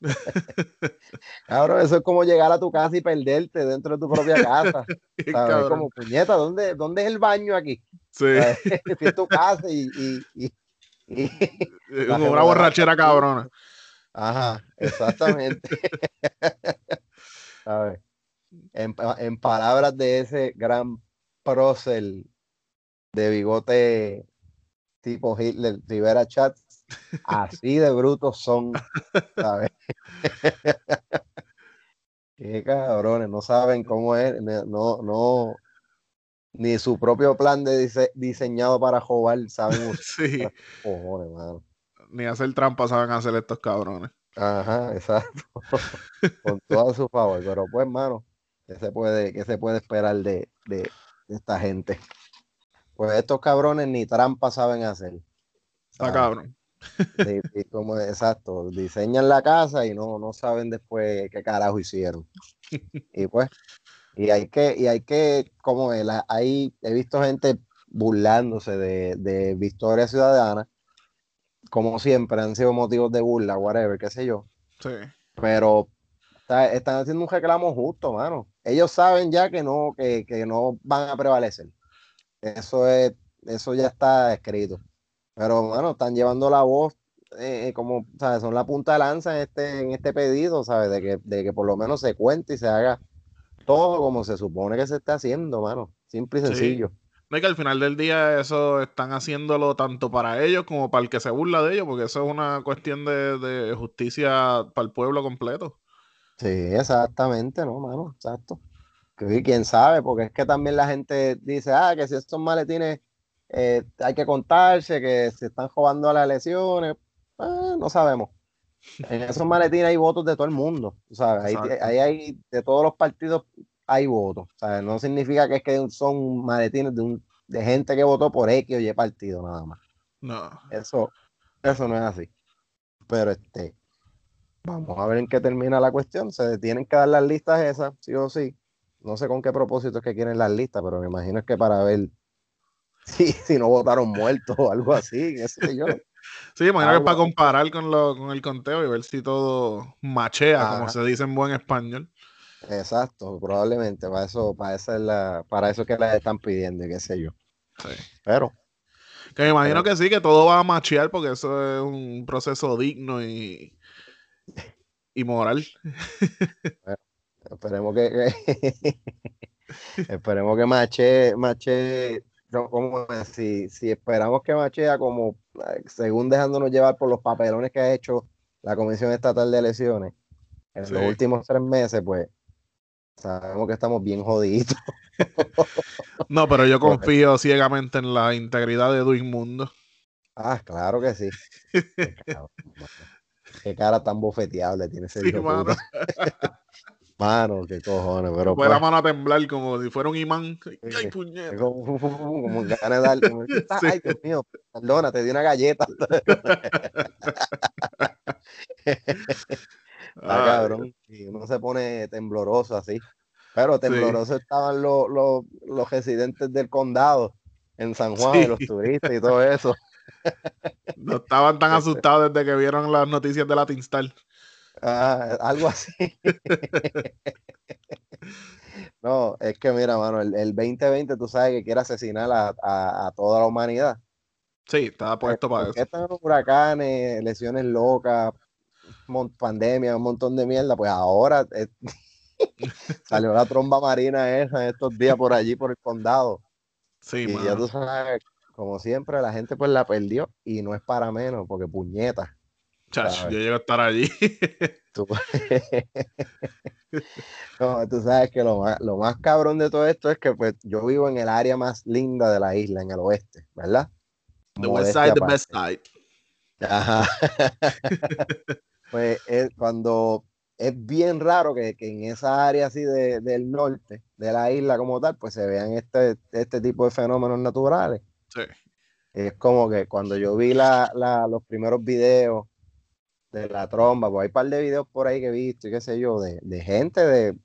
Cabrón, eso es como llegar a tu casa y perderte dentro de tu propia casa. Como puñeta, ¿dónde, ¿dónde es el baño aquí? Sí. Si es tu casa y, y- y- y- La Una borrachera cabrona. Ajá, exactamente. ¿Sabes? En, pa- en palabras de ese gran prócer de bigote tipo Hitler, Rivera Chats, así de brutos son, ¿sabes? Qué cabrones, no saben cómo es, no, no, ni su propio plan de dise- diseñado para jugar, saben Sí. cojones, mano. Ni hacer trampa saben hacer estos cabrones. Ajá, exacto. Con todo a su favor. Pero pues, mano, ¿qué se puede, qué se puede esperar de, de- de esta gente? Pues estos cabrones ni trampa saben hacer. Está Ah, cabrón. Como, exacto, diseñan la casa y no, no saben después qué carajo hicieron. Y pues, y hay que, y hay que, como es, La- hay, he visto gente burlándose de, de Victoria Ciudadana, como siempre han sido motivos de burla, whatever, qué sé yo Sí. pero está- están haciendo un reclamo justo, mano. Ellos saben ya que no, que, que no van a prevalecer. Eso es, eso ya está escrito. Pero, mano, están llevando la voz eh, como, ¿sabes? Son la punta de lanza en este, en este pedido, ¿sabes? De que, de que por lo menos se cuente y se haga todo como se supone que se está haciendo, mano. Simple y Sí. sencillo. No, y que al final del día eso están haciéndolo tanto para ellos como para el que se burla de ellos, porque eso es una cuestión de, de justicia para el pueblo completo. Sí, exactamente, ¿no, mano? Exacto. Que quién sabe, porque es que también la gente dice, ah, que si estos maletines eh, hay que contarse, que se están jugando a las elecciones. Ah, no sabemos. En esos maletines hay votos de todo el mundo, ¿sabes? Ahí, hay, de todos los partidos hay votos. ¿sabes? No significa que es que son maletines de, un, de gente que votó por X o Y partido, nada más. No. Eso, eso no es así. Pero este, vamos a ver en qué termina la cuestión. Se tienen que dar las listas esas, sí o sí. No sé con qué propósito es que quieren las listas, pero me imagino es que para ver si, si no votaron muertos o algo así, qué sé yo. Sí, imagino que es para comparar con, lo, con el conteo y ver si todo machea, como se dice en buen español. Exacto, probablemente para eso, para eso es la, para eso es que las están pidiendo, y qué sé yo. Sí. Pero Que me imagino Pero- que sí, que todo va a machear porque eso es un proceso digno y, y moral. esperemos que, que- esperemos que Mache, Mache, no, ¿cómo es? si, si esperamos que machea como eh, según dejándonos llevar por los papelones que ha hecho la Comisión Estatal de Elecciones en Sí. los últimos tres meses, pues sabemos que estamos bien jodidos. No, pero yo confío ciegamente en la integridad de Duismundo. Ah, claro que sí. Qué, cara tan bofeteable tiene ese Sí, mano. qué cojones, pero Fue la pues, mano a temblar como si fuera un imán. ¡Ay, puñeta! Como, como ganas de darle. como, Sí. Ay, Dios mío, perdona, te di una galleta. Está cabrón. Y uno se pone tembloroso así. Pero tembloroso estaban los, los, los residentes del condado en San Juan, Sí. y los turistas y todo eso. No estaban tan asustados desde que vieron las noticias de la Tinstar. Ah, algo así. No, es que mira, mano, el, el 2020 tú sabes que quiere asesinar a, a- a toda la humanidad. Sí, estaba puesto para eso. están huracanes, lesiones locas, pandemia, un montón de mierda. Pues ahora eh, salió la tromba marina esa estos días por allí, por el condado. Sí, y ya tú sabes, como siempre, la gente pues la perdió y no es para menos, porque puñeta. Sabes. yo llego a estar allí. Tú, No, tú sabes que lo más, lo más cabrón de todo esto es que pues yo vivo en el área más linda de la isla, en el oeste, ¿verdad? The West Side, the best side. Ajá. pues es cuando es bien raro que, que en esa área así de- del norte de la isla como tal, pues se vean este, este tipo de fenómenos naturales. Sí. Es como que cuando yo vi la, la- los primeros videos de la tromba, pues hay un par de videos por ahí que he visto y qué sé yo, de, de gente de, eh,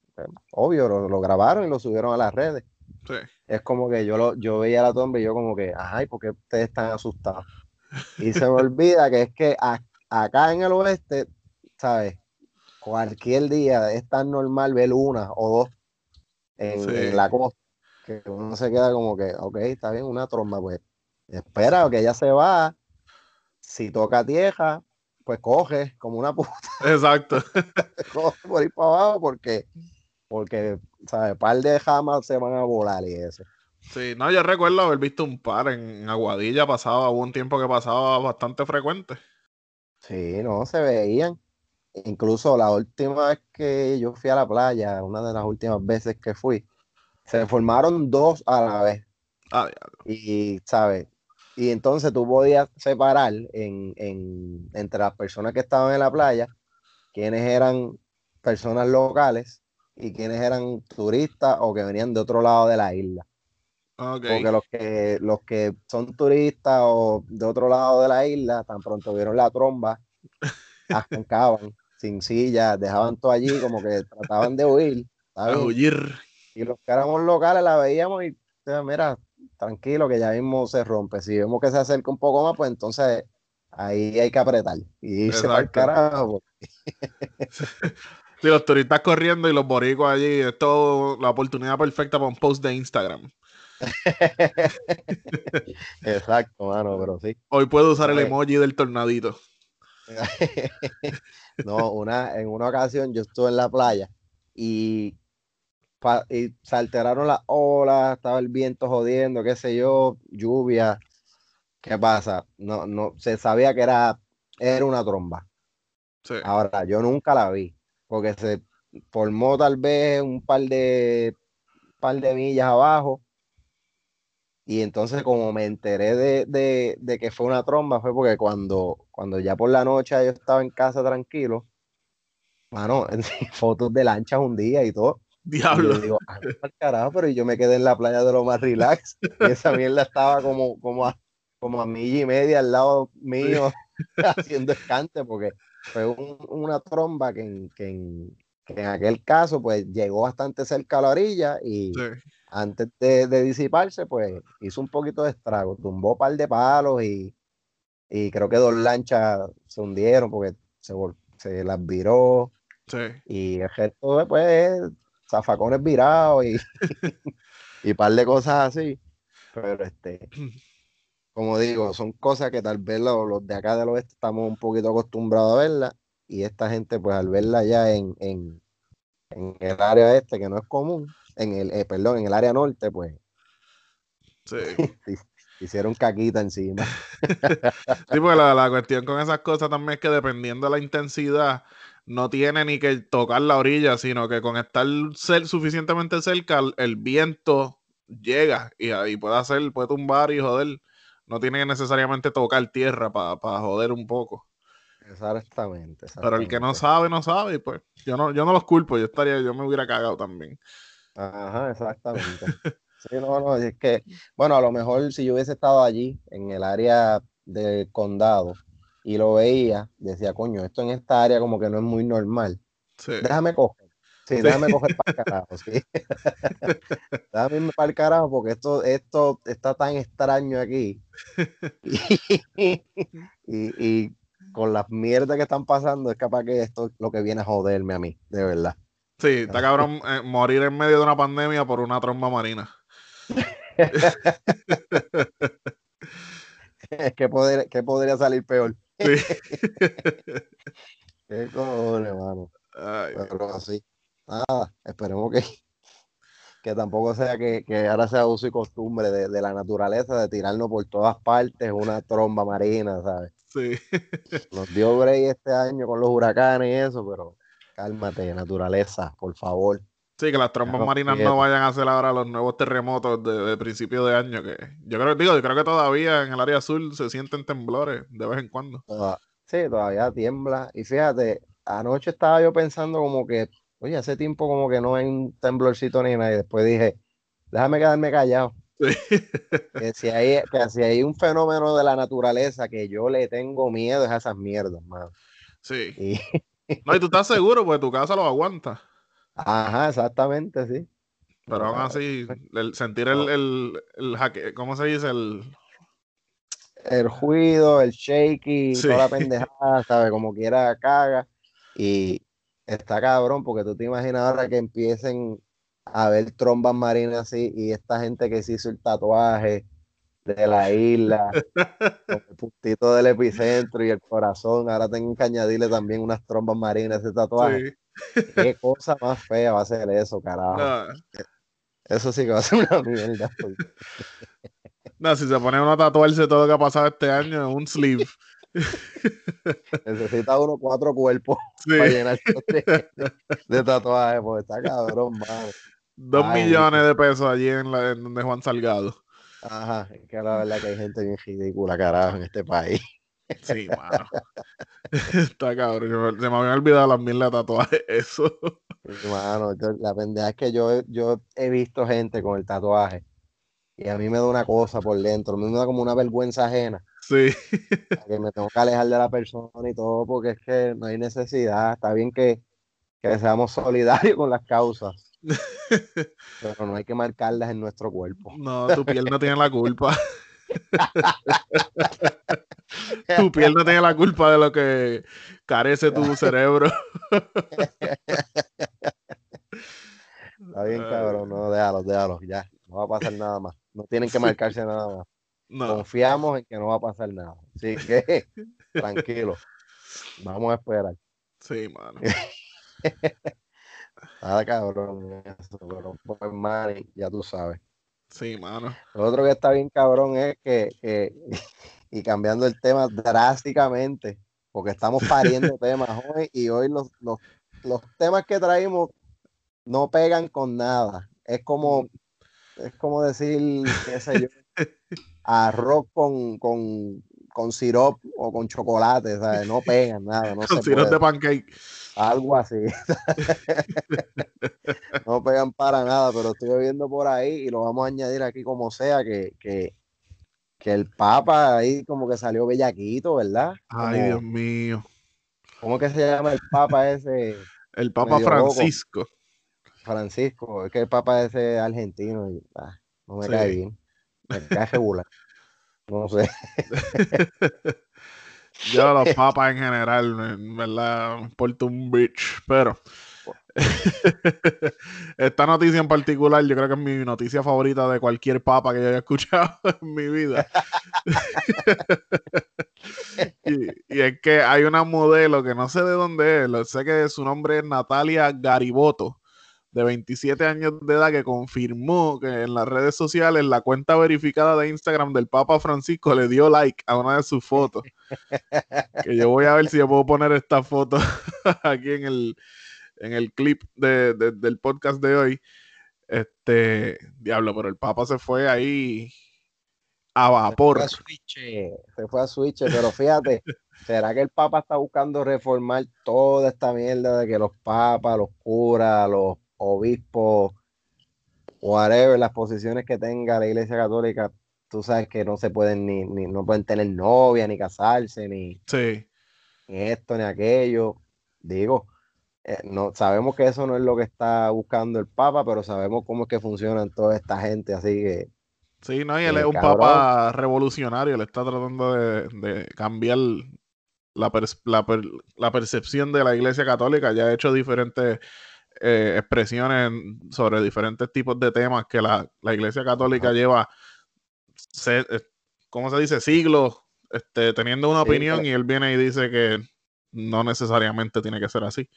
obvio, lo, lo grabaron y lo subieron a las redes. Sí. Es como que yo, lo, yo veía la tromba y yo como que, ay, ¿por qué ustedes están asustados? Y se me olvida que es que a- acá en el oeste, ¿sabes? Cualquier día es tan normal ver una o dos en, Sí. en la costa que uno se queda como que, ok, está bien, una tromba, pues espera que ella se va. Si toca tierra, pues coge como una puta, Exacto. coge por ahí para abajo porque, porque, ¿sabes? Par de jamas se van a volar y eso. Sí, no, yo recuerdo haber visto un par en Aguadilla, pasaba, hubo un tiempo que pasaba bastante frecuente. Sí, no, se veían. Incluso la última vez que yo fui a la playa, una de las últimas veces que fui, se formaron dos a la vez. Ah, diablo. Y, ¿sabes? Y entonces tú podías separar en, en- entre las personas que estaban en la playa, quiénes eran personas locales y quiénes eran turistas o que venían de otro lado de la isla. Porque los que, los que son turistas o de otro lado de la isla, tan pronto vieron la tromba, arrancaban sin sillas, dejaban todo allí, como que trataban de huir. A ¿sabes? huir. Y los que éramos locales la veíamos y, mira, tranquilo, que ya mismo se rompe. Si vemos que se acerca un poco más, pues entonces ahí hay que apretar. Y para el Exacto. carajo. Sí, los turistas corriendo y los boricuas allí. Es todo la oportunidad perfecta para un post de Instagram. Exacto, mano, pero sí. Hoy puedo usar el emoji del tornadito. no, una, en una ocasión yo estuve en la playa y, y se alteraron las olas, estaba el viento jodiendo, qué sé yo, lluvia. ¿Qué pasa? No, no, se sabía que era, era una tromba. Sí. Ahora, yo nunca la vi, porque se formó tal vez un par de, par de millas abajo. Y entonces, como me enteré de, de- de que fue una tromba, fue porque cuando, cuando ya por la noche yo estaba en casa tranquilo, mano, fotos de lanchas un día y todo. Y yo Diablo. digo, ah, carajo, pero yo me quedé en la playa de lo más relax. Y esa mierda estaba como, como, a, como a milla y media al lado mío, haciendo escante, porque fue un- una tromba que en, que, en, que en aquel caso, pues llegó bastante cerca a la orilla y Sí. antes de, de disiparse, pues hizo un poquito de estrago, tumbó un par de palos y, y creo que dos lanchas se hundieron porque se, las viró. Sí. Y el resto después, zafacones virados y, y par de cosas así. Pero este, como digo, son cosas que tal vez lo- los, de acá del oeste estamos un poquito acostumbrados a verlas. Y esta gente, pues al verla ya en, en, en el área este, que no es común, en el, eh, perdón, en el área norte, pues Sí. hicieron caquita encima. Sí, porque la, la cuestión con esas cosas también es que dependiendo de la intensidad, no tiene ni que tocar la orilla, sino que con estar suficientemente cerca, el, viento llega y ahí puede hacer, puede tumbar y joder. No tiene que necesariamente tocar tierra para joder un poco. Exactamente. Pero el que no exactamente. sabe, no sabe, y pues yo no, yo no los culpo, yo estaría, yo me hubiera cagado también. Ajá, exactamente. Sí, no, no, es que, bueno, a lo mejor si yo hubiese estado allí, en el área del condado, y lo veía, decía, coño, esto en esta área como que no es muy normal. Sí. Déjame coger. Sí, Sí. déjame coger para el carajo, sí. Déjame irme para el carajo porque esto, esto está tan extraño aquí. Y, y- y con las mierdas que están pasando, es capaz que esto es lo que viene a joderme a mí, de verdad. Sí, está cabrón eh, morir en medio de una pandemia por una tromba marina. ¿Qué, poder, qué podría salir peor? ¿Qué cojones, mano? Ay, Pero así, nada, esperemos que, que tampoco sea que, que ahora sea uso y costumbre de, de la naturaleza de tirarnos por todas partes una tromba marina, ¿sabes? sí. Nos dio break este año con los huracanes y eso, pero cálmate, naturaleza, por favor. Sí, que las trombas marinas no vayan a hacer ahora los nuevos terremotos de, de principio de año. Que yo creo, digo, yo creo que todavía en el área sur se sienten temblores de vez en cuando. Toda- sí, todavía tiembla. Y fíjate, anoche estaba yo pensando como que, oye, hace tiempo como que no hay un temblorcito ni nada. Y después dije, déjame quedarme callado. Sí. Que si hay, que si hay un fenómeno de la naturaleza que yo le tengo miedo es a esas mierdas, mano. Sí. Y, No, y tú estás seguro, porque tu casa lo aguanta. Ajá, exactamente, sí. Pero aún así, el, sentir el, el, el jaque- ¿cómo se dice? El, El ruido, el shaky, Sí. toda la pendejada, ¿sabes? Como quiera caga. Y está cabrón, porque tú te imaginas ahora que empiecen a ver trombas marinas así y esta gente que se hizo el tatuaje de la isla, con el puntito del epicentro y el corazón, ahora tengo que añadirle también unas trombas marinas ese tatuaje. sí. Qué cosa más fea va a ser eso, carajo. No, Eso sí que va a ser una mierda. porque- no, si se pone uno a tatuarse todo lo que ha pasado este año en un sleeve. Necesita uno cuatro cuerpos Sí. para llenarse de, de tatuajes, porque está cabrón, mano. Dos Ay, millones de pesos allí en, la, en donde Juan Salgado. Ajá, es que la verdad que hay gente bien ridícula, carajo, en este país. Sí, mano. Está cabrón. Se me habían olvidado las mil de tatuajes. Eso. Y, Mano, yo- la pendeja es que yo, yo he visto gente con el tatuaje y a mí me da una cosa por dentro, me da como una vergüenza ajena, Sí. que me tengo que alejar de la persona y todo, porque es que no hay necesidad. Está bien que, que seamos solidarios con las causas, pero no hay que marcarlas en nuestro cuerpo. No, tu piel no tiene la culpa. tu piel no tiene la culpa de lo que carece tu cerebro. Está bien, cabrón, no, déjalo, déjalo, ya, no va a pasar nada más. No tienen que marcarse nada más. No. Confiamos en que no va a pasar nada. Así que, tranquilo. Vamos a esperar. Sí, mano. Nada cabrón eso, pero pues, Manny, ya tú sabes. Sí, mano. Lo otro que está bien cabrón es que, que- y cambiando el tema drásticamente, porque estamos pariendo temas hoy y hoy los, los, los temas que traímos no pegan con nada. Es como, es como decir, qué sé yo, arroz con, con, con sirop o con chocolate, ¿sabes? No pegan nada, no Con puede. de pancake. Algo así. no pegan para nada, pero estoy viendo por ahí y lo vamos a añadir aquí como sea, que, que, que el Papa ahí como que salió bellaquito, ¿verdad? Ay, Dios mío. ¿Cómo que se llama el Papa ese El Papa loco. Francisco. Francisco? Es que el Papa ese argentino y, ah, no me Sí. cae bien. Me cae regular. No sé. Yo los papas en general, en verdad, importa un bitch, pero esta noticia en particular yo creo que es mi noticia favorita de cualquier papa que yo haya escuchado en mi vida. y, y es que hay una modelo que no sé de dónde es, sé que su nombre es Natalia Gariboto, de 27 años de edad, que confirmó que en las redes sociales la cuenta verificada de Instagram del Papa Francisco le dio like a una de sus fotos. que yo voy a ver si yo puedo poner esta foto aquí en el, en el clip de- de- del podcast de hoy. Este, diablo, pero el Papa se fue ahí a vapor. fue a Switch, se fue a Switch, pero fíjate, ¿será que el Papa está buscando reformar toda esta mierda de que los papas, los curas, los obispos, whatever, las posiciones que tenga la Iglesia Católica, tú sabes que no se pueden ni, ni no pueden tener novia, ni casarse, ni, Sí, ni esto, ni aquello. Digo, eh, no, sabemos que eso no es lo que está buscando el Papa, pero sabemos cómo es que funcionan toda esta gente, así que sí, no, y él es un cabrón. Papa revolucionario, le está tratando de, de cambiar la, pers- la per- la percepción de la Iglesia Católica, ya ha hecho diferentes eh, expresiones sobre diferentes tipos de temas que la, la Iglesia Católica Ajá. lleva, se, eh, ¿cómo se dice? Siglos este, teniendo una Sí, opinión pero- y él viene y dice que no necesariamente tiene que ser así.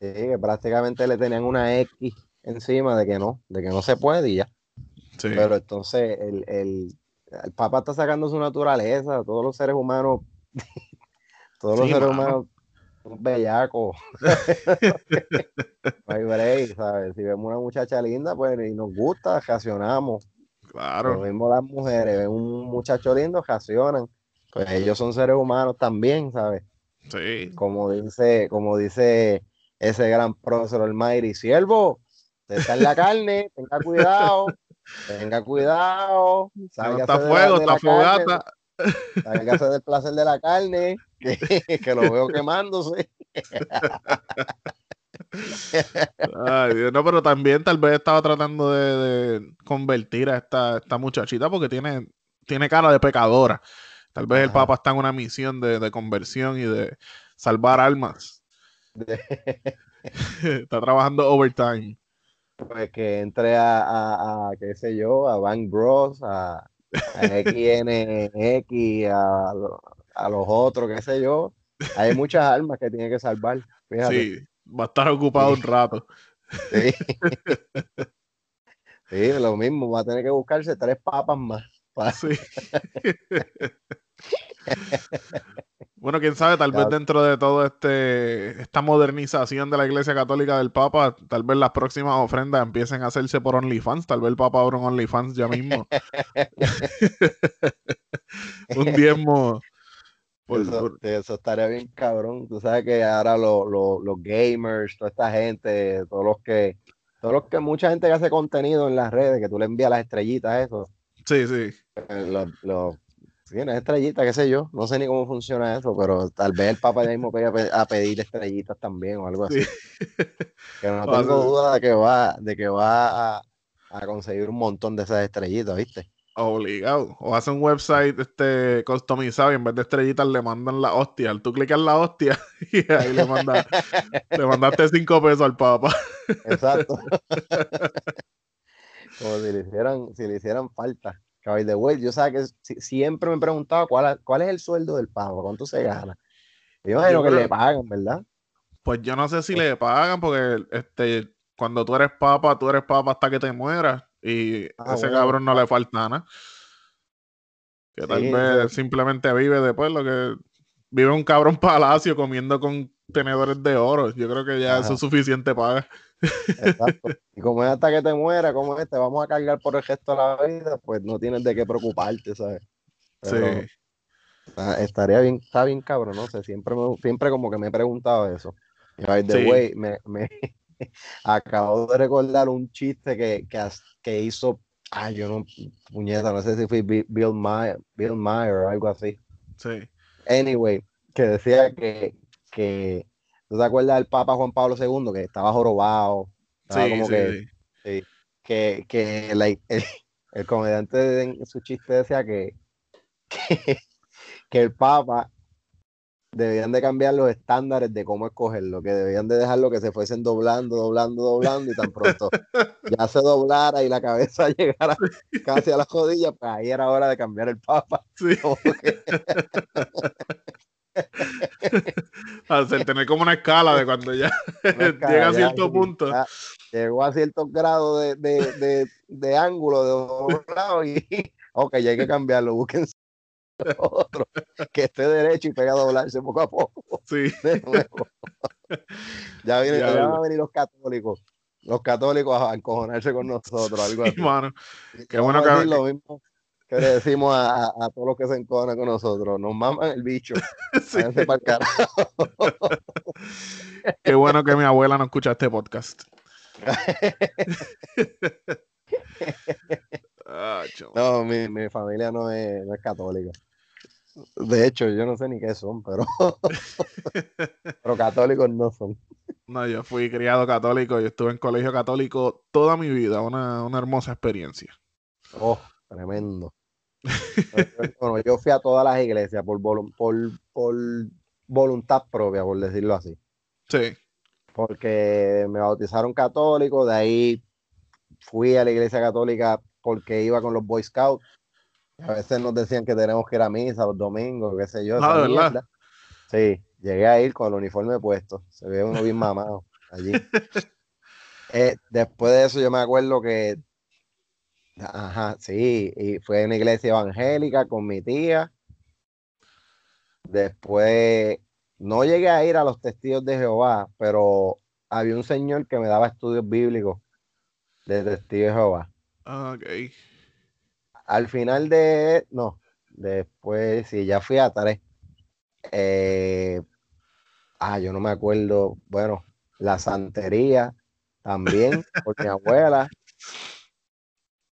Sí, que prácticamente le tenían una X encima de que no, de que no se puede y ya. Sí, Pero entonces el, el, el Papa está sacando su naturaleza, todos los seres humanos, todos los seres mano. humanos no hay break, ¿sabes? Si vemos una muchacha linda, pues y nos gusta, reaccionamos. Lo claro. mismo las mujeres, ven un muchacho lindo, reaccionan. Pues ellos son seres humanos también, ¿sabes? Sí, como dice, como dice ese gran prócer Almighty, siervo, usted está en la carne, tenga cuidado, tenga cuidado, no sálgase está fuego, de la está fogata. sálgase del placer de la carne, que, lo veo quemándose. Ay, Dios, no, pero también tal vez estaba tratando de, de convertir a esta, esta muchachita porque tiene, tiene cara de pecadora. Tal vez el. Papa está en una misión de, de conversión y de salvar almas. está trabajando overtime. Pues que entre a, a, a, qué sé yo, a Bank Bros, a, a XNX, a, a los otros, qué sé yo. Hay muchas almas que tiene que salvar. Fíjate. Sí, va a estar ocupado un rato. Sí. Sí, lo mismo, va a tener que buscarse tres papas más. Sí. Bueno, quién sabe, tal vez dentro de todo este esta modernización de la Iglesia Católica del Papa, tal vez las próximas ofrendas empiecen a hacerse por OnlyFans, tal vez el Papa abra un OnlyFans ya mismo. un diezmo. Por- eso, por- eso estaría bien cabrón. Tú sabes que ahora lo- lo- los gamers, toda esta gente, todos los que, todos los que, mucha gente que hace contenido en las redes, que tú le envías las estrellitas, eso, sí, sí. eh, los, unas estrellitas, qué sé yo, no sé ni cómo funciona eso, pero tal vez el Papa ya mismo vaya a pe- a pedir estrellitas también o algo así. sí. Que no tengo duda de que va, de que va a, a conseguir un montón de esas estrellitas, ¿viste? Obligado. O hace un website este customizado y en vez de estrellitas le mandan la hostia. Tú clicas la hostia y ahí le, manda, le mandaste cinco pesos al Papa. Exacto. Como si le hicieran, si le hicieran falta. By the way, yo sabes que si- siempre me he preguntado cuál, cuál es el sueldo del pavo, cuánto se gana. Yo imagino Yo que creo- le pagan, ¿verdad? Pues yo no sé si le pagan porque este, cuando tú eres papa, tú eres papa hasta que te mueras. Y Ah, ese bueno. cabrón no le falta nada. Que tal Sí, vez simplemente vive después lo que vive un cabrón palacio comiendo con tenedores de oro. Yo creo que ya Ajá. eso es suficiente paga. Exacto. Y como es hasta que te muera, como es, te vamos a cargar por el resto de la vida, pues no tienes de qué preocuparte, ¿sabes? Pero Sí. está- estaría bien, está bien cabrón, no sé, siempre, me- siempre como que me he preguntado eso. By the Sí. way, me, me acabo de recordar un chiste que, que, hizo, ah, yo no, puñeta, no sé si fue Bi- Bill Maher, Bill o algo así. Sí. Anyway, que decía que, que ¿tú te acuerdas del Papa Juan Pablo II que estaba jorobado? Estaba Sí, como sí, que, sí. que, que el, el comediante en su chiste decía que, que, que el Papa debían de cambiar los estándares de cómo escogerlo, que debían de dejarlo que se fuesen doblando, doblando, doblando y tan pronto ya se doblara y la cabeza llegara casi a las rodillas, pues ahí era hora de cambiar el Papa. Sí. Que- Hacer tener como una escala de cuando ya llega a ya, cierto sí, punto. ya llegó a ciertos grados de, de, de, de ángulo de doblado y ok, ya hay que cambiarlo, otro que esté derecho y pega a doblarse poco a poco Sí. de nuevo. ya, viene, ya van a venir los católicos, los católicos a encojonarse con nosotros, algo así. Mano. qué bueno que- decir lo mismo que le decimos a, todos los que se encojonan con nosotros, nos maman el bicho, Sí. Qué bueno que mi abuela no escucha este podcast. Ah. No, mi, mi familia no es, no es católica. De hecho, yo no sé ni qué son, pero, pero católicos no son. No, yo fui criado católico, yo estuve en colegio católico toda mi vida, una, una hermosa experiencia. Oh, tremendo. Bueno, yo fui a todas las iglesias por, volu- por, por voluntad propia, por decirlo así. Sí, Porque me bautizaron católico, de ahí fui a la iglesia católica porque iba con los Boy Scouts. A veces nos decían que tenemos que ir a misa los domingos, qué sé yo. Ah, esa ¿de verdad? Sí, llegué a ir con el uniforme puesto. Se ve uno bien mamado allí. Eh, después de eso yo me acuerdo que, ajá, sí, y fue a una iglesia evangélica con mi tía. Después no llegué a ir a los testigos de Jehová, pero había un señor que me daba estudios bíblicos de testigos de Jehová. Ah, ok. Al final de, no, después sí, ya fui a tres. Eh, ah, yo no me acuerdo, bueno, la santería también, por mi abuela.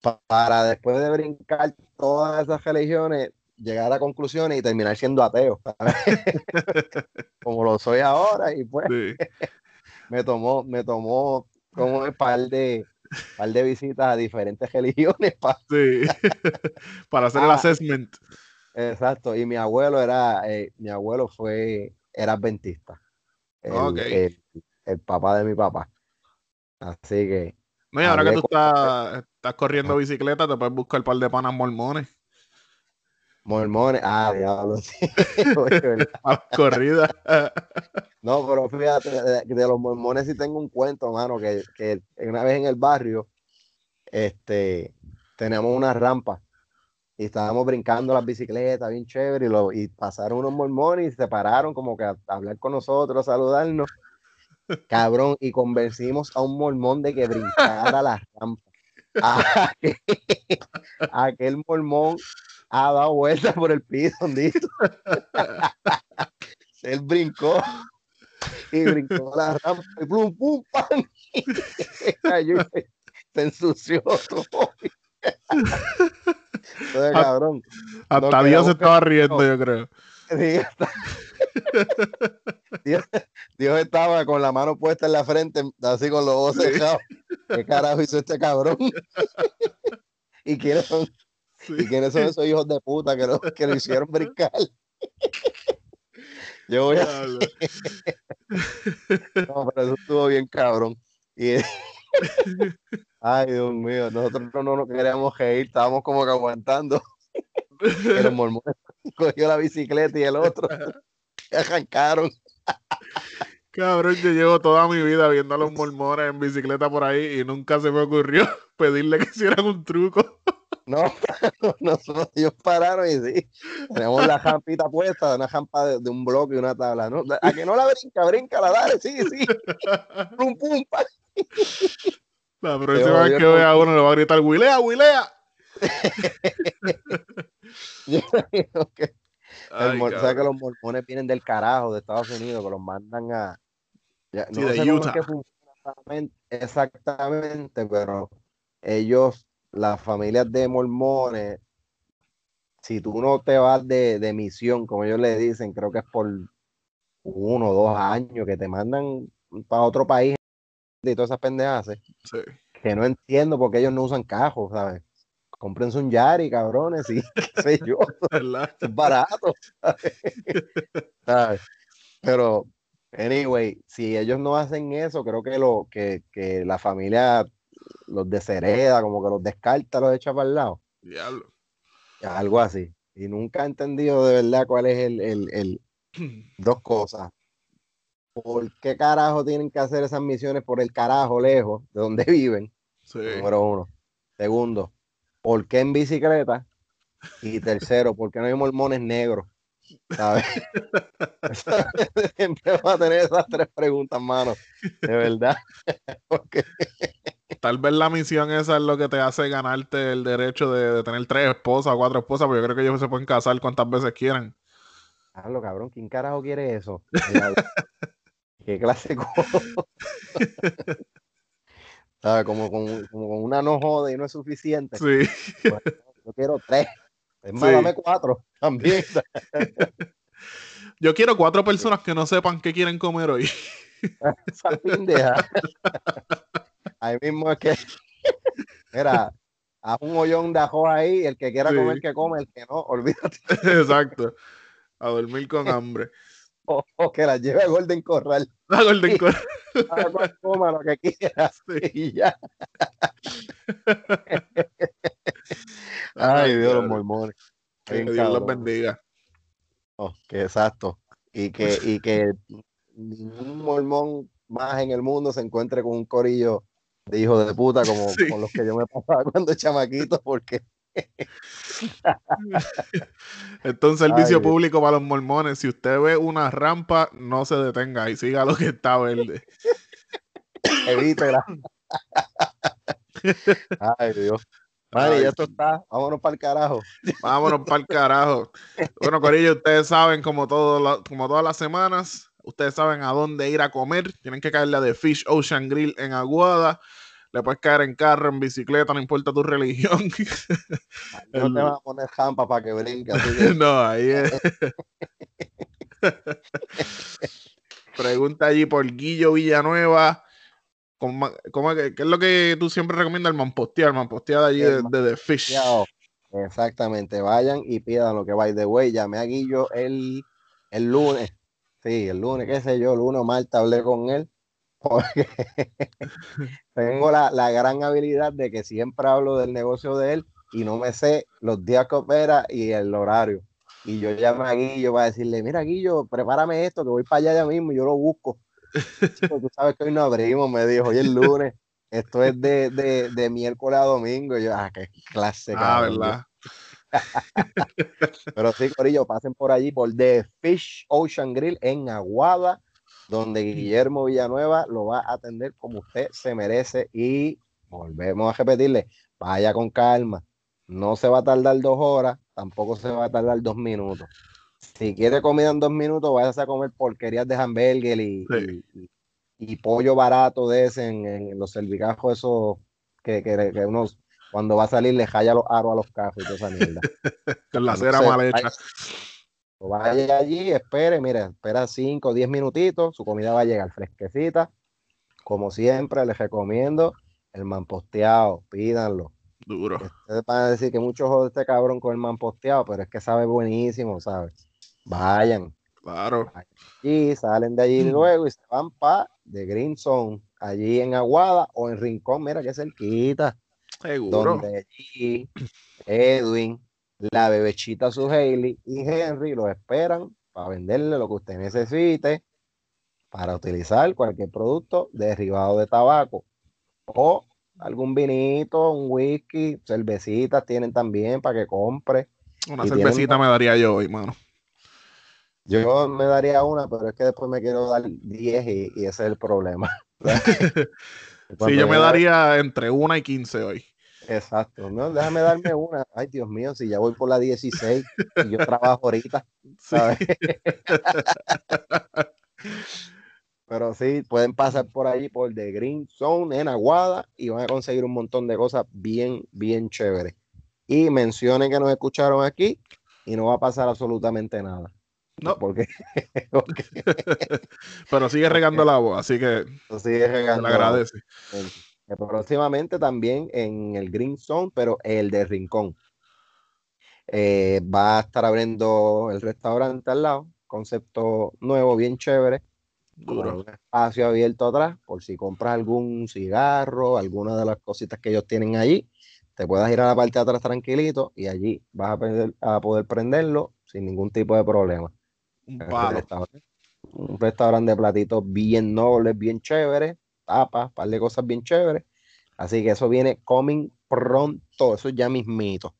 Pa- Para después de brincar todas esas religiones, llegar a conclusiones y terminar siendo ateo, como lo soy ahora, y pues Sí, me tomó, me tomó como un par de, par de visitas a diferentes religiones para sí. Para hacer el Ah. assessment. Exacto, y mi abuelo era, eh, mi abuelo fue, era adventista, el, Ok. el- el papá de mi papá. Así que, No, y ahora que tú con- estás, estás corriendo bicicleta, te puedes buscar un par de panas mormones mormones, ah, diablo, sí. Oye, ¿verdad? a las corridas. No, pero fíjate, de, de los mormones sí tengo un cuento, mano, que, que una vez en el barrio, este, teníamos una rampa y estábamos brincando las bicicletas, bien chévere, y, lo- y pasaron unos mormones y se pararon como que a, a hablar con nosotros, a saludarnos. Cabrón, y convencimos a un mormón de que brincara la rampa. Aquel mormón ha dado vueltas por el piso, hondito. Él brincó y brincó la rampa y plum, pum, pam. Y se cayó y se, se ensució todo. Entonces, Ah, cabrón. Hasta No, Dios se estaba riendo, yo creo. Dios, está- Dios- Dios estaba con la mano puesta en la frente, así con los ojos cerrados. ¿Qué carajo hizo este cabrón? ¿Y quiénes son, Sí. ¿Y quiénes son esos hijos de puta que lo, que lo hicieron brincar? Yo voy a. No, pero eso estuvo bien cabrón. Y, ay, Dios mío, nosotros no, no nos queríamos reír, estábamos como que aguantando. Que los mormones cogió la bicicleta y el otro. arrancaron. Cabrón, yo llevo toda mi vida viendo a los mormones en bicicleta por ahí y nunca se me ocurrió pedirle que hicieran un truco. No, nosotros, ellos pararon y sí, tenemos la jampita puesta, una jampa de, de un bloque y una tabla. ¿no? A que no la brinca, brinca, la dale, sí, sí. Pum, pum, pa. La próxima vez que vea a uno le va a gritar, Wilea, Wilea. Yo que el Ay, mor- ¿sabes que los mormones vienen del carajo de Estados Unidos, que los mandan a. ya, Sí, no de sé cómo es Utah. que funciona exactamente, exactamente, pero ellos, las familias de mormones, si tú no te vas de, de misión, como ellos le dicen, creo que es por uno o dos años que te mandan para otro país y todas esas pendejas, Sí. que no entiendo por qué ellos no usan cajos, ¿sabes? Cómprense un Yari, cabrones, y qué sé yo es barato. ¿sabes? ¿Sabes? Pero, anyway, si ellos no hacen eso, creo que lo que, que la familia los deshereda, como que los descarta, los echa para el lado. Diablo. Algo así. Y nunca he entendido de verdad cuál es el, el, el- dos cosas. ¿Por qué carajo tienen que hacer esas misiones por el carajo lejos de donde viven? Sí. Número uno. Segundo, ¿por qué en bicicleta? Y tercero, ¿por qué no hay mormones negros? ¿Sabes? Siempre va a tener esas tres preguntas, mano. De verdad. Porque Tal vez la misión esa es lo que te hace ganarte el derecho de, de tener tres esposas o cuatro esposas, porque yo creo que ellos se pueden casar cuantas veces quieran. Hablo, cabrón, ¿quién carajo quiere eso? ¿Qué clase de cosa? ¿Sabes? Como con, como con una no jode y no es suficiente. Sí. Yo quiero tres. Es más, Sí. dame cuatro también. Yo quiero cuatro personas que no sepan qué quieren comer hoy. Esa pendeja. Ahí mismo es que. Mira, haz un hoyón de ajo ahí. El que quiera Sí. comer, que come. El que no, olvídate. Exacto. A dormir con hambre. O, o que la lleve a Golden Corral. La Golden Corral. Cada cual coma lo que quiera. Sí. Y ya. Ay, Dios, los mormones. Que Dios los bendiga. Oh, que exacto. Y que, y que ningún mormón más en el mundo se encuentre con un corillo de hijos de puta como Sí. con los que yo me pasaba cuando chamaquito, porque Entonces, el servicio Ay, público para los mormones. Si usted ve una rampa, no se detenga y siga lo que está verde. evítela. Ay, Dios. Madre, Ay, ya esto está. Vámonos para el carajo. Vámonos para el carajo. Bueno, Corillo, ustedes saben, como, todo la- como todas las semanas, ustedes saben a dónde ir a comer. Tienen que caerle The Fish Ocean Grill en Aguada. Le puedes caer en carro, en bicicleta, no importa tu religión. No El- te vas a poner jampa para que brinque. que- no, ahí es. Pregunta allí por Guillo Villanueva. ¿Cómo, cómo ¿Qué es lo que tú siempre recomiendas? El mampostear, mampostear de allí de, El de The Fish. Exactamente, vayan y pidan lo que by the way. Llamé a Guillo el, el lunes. Sí, el lunes, qué sé yo, el lunes o martes hablé con él. Porque tengo la, la gran habilidad de que siempre hablo del negocio de él y no me sé los días que opera y el horario. Y yo llamé a Guillo para decirle, mira Guillo, prepárame esto, que voy para allá ya mismo y yo lo busco. Chico, tú sabes que hoy no abrimos, me dijo, hoy es lunes. Esto es de, de, de miércoles a domingo. Y yo, ah, qué clase, Ah, cabrón. ¿verdad? Pero sí, Corillo, pasen por allí por The Fish Ocean Grill en Aguada, donde Guillermo Villanueva lo va a atender como usted se merece. Y volvemos a repetirle, vaya con calma. No se va a tardar dos horas, tampoco se va a tardar dos minutos. Si quiere comida en dos minutos, váyase a comer porquerías de hamburger y, Sí. y- pollo barato de ese en, en los servicajos esos que, que, que uno cuando va a salir le jaya los aros a los cajos y toda esa mierda. Con la cera mal hecha. Vaya allí, espere, mire, espera 5 o 10 minutitos, su comida va a llegar fresquecita. Como siempre, les recomiendo el manposteado, pídanlo. Duro. Ustedes van a decir que mucho jode este cabrón con el manposteado, pero es que sabe buenísimo, ¿sabes? Vayan. Claro. Y salen de allí luego y se van para The Green Zone, allí en Aguada o en Rincón, mira que cerquita Seguro. donde allí Edwin, la bebechita su Hailey y Henry los esperan para venderle lo que usted necesite para utilizar cualquier producto derivado de tabaco o algún vinito, un whisky, cervecitas tienen también para que compre. Una Y cervecita tienen- me daría yo hoy, mano. Yo me daría una, pero es que después me quiero dar 10 y, y ese es el problema. Sí, yo me da- daría entre una y 15 hoy. Exacto, no, déjame darme una. Ay, Dios mío, si ya voy por la 16 y yo trabajo ahorita, Sí. ¿sabes? Pero sí, pueden pasar por allí por The Green Zone en Aguada y van a conseguir un montón de cosas bien, bien chéveres. Y mencionen que nos escucharon aquí y no va a pasar absolutamente nada. No. Porque, porque Pero sigue regando la voz, así que sigue regando. lo agradece. Próximamente también en el Green Zone, pero el de Rincón. Eh, va a estar abriendo el restaurante al lado, concepto nuevo, bien chévere, Duro. un espacio abierto atrás, por si compras algún cigarro, alguna de las cositas que ellos tienen allí, te puedas ir a la parte de atrás tranquilito y allí vas a, poder- a poder prenderlo sin ningún tipo de problema. Un Es un palo. restaurante, un restaurante de platitos bien nobles, bien chéveres, tapas, par de cosas bien chéveres. Así que eso viene coming pronto, eso ya mismito.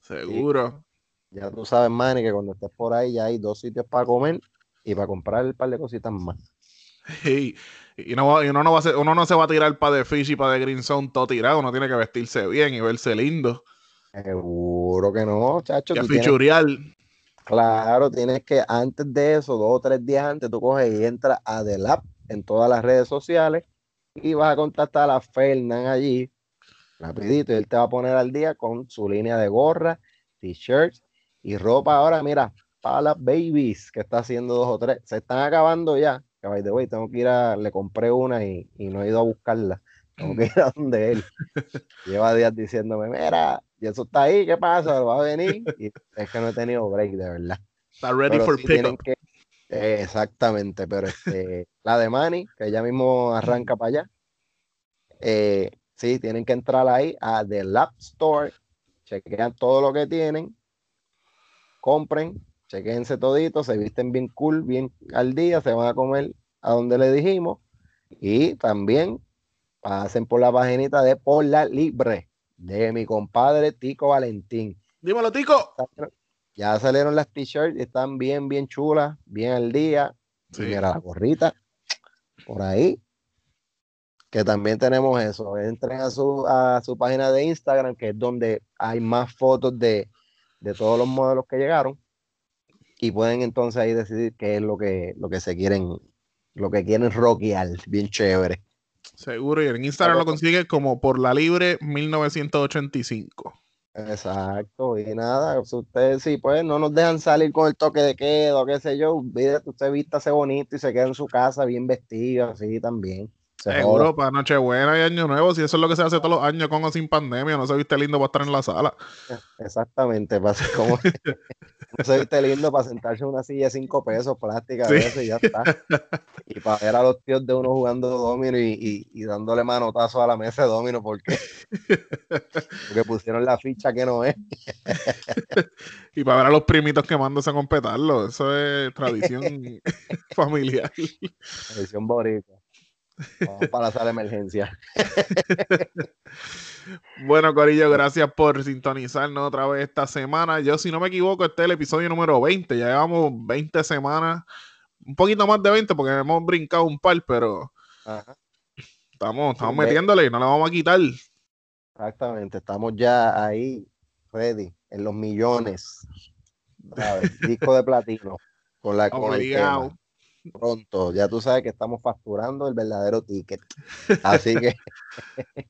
Seguro. Ya tú sabes, Manny, que cuando estés por ahí ya hay dos sitios para comer y para comprar un par de cositas más. Y, y no, y uno, no va a ser- uno no se va a tirar para de Fish y para de Green Zone todo tirado. Uno tiene que vestirse bien y verse lindo. Seguro que no, chacho. Y a tú tienes- fichurear. claro, tienes que antes de eso, dos o tres días antes, tú coges y entras a The Lab en todas las redes sociales y vas a contactar a la Fernan allí, rapidito, y él te va a poner al día con su línea de gorras, t-shirts y ropa. Ahora, mira, para las babies, que está haciendo dos o tres, se están acabando ya. Que by the way, tengo que ir a, le compré una y, y no he ido a buscarla. Tengo que ir a donde él. Lleva días diciéndome, mira, y eso está ahí, ¿qué pasa? ¿Va a venir? Y es que no he tenido break, de verdad. Está ready Pero for sí tienen pickup. que- exactamente, pero este, la de Manny, que ya mismo arranca para allá. eh, sí, tienen que entrar ahí a The Lab Store, chequean todo lo que tienen, compren, chequense todito, se visten bien cool, bien al día, se van a comer a donde le dijimos. Y también pasen por la paginita de Por la Libre de mi compadre Tico Valentín. Dímelo, Tico. Ya salieron las t-shirts, están bien, bien chulas, bien al día. Sí. Mira la gorrita por ahí. Que también tenemos eso. Entren a su, a su página de Instagram, que es donde hay más fotos de, de todos los modelos que llegaron. Y pueden entonces ahí decidir qué es lo que, lo que se quieren, lo que quieren rockear. Bien chévere. Seguro. Y en Instagram lo consigue como por la libre 1985. Exacto, y nada, si ustedes sí, pues no nos dejan salir con el toque de quedo, qué sé yo, usted vístase bonito y se queda en su casa bien vestido, así también. Se joda. Seguro, para Nochebuena y Año Nuevo. Si eso es lo que se hace todos los años con o sin pandemia, no se viste lindo para estar en la sala. Exactamente, para ser como no se viste lindo para sentarse en una silla de cinco pesos plástica Sí. a veces y ya está. Y para ver a los tíos de uno jugando domino y, y- y dándole manotazo a la mesa de domino porque, porque pusieron la ficha que no es. Y para ver a los primitos quemándose con petarlo. Eso es tradición familiar. Edición boricua. Vamos para la sala de emergencia. Bueno, Corillo, gracias por sintonizarnos otra vez esta semana. Yo, si no me equivoco, este es el episodio número 20. Ya llevamos 20 semanas, un poquito más de 20 porque hemos brincado un par, pero Ajá. estamos, estamos metiéndole y no le vamos a quitar. Exactamente, estamos ya ahí, ready, en los millones. ¿sabes? Disco de platino con la con el Obligado. tema. Pronto, ya tú sabes que estamos facturando el verdadero ticket. Así que,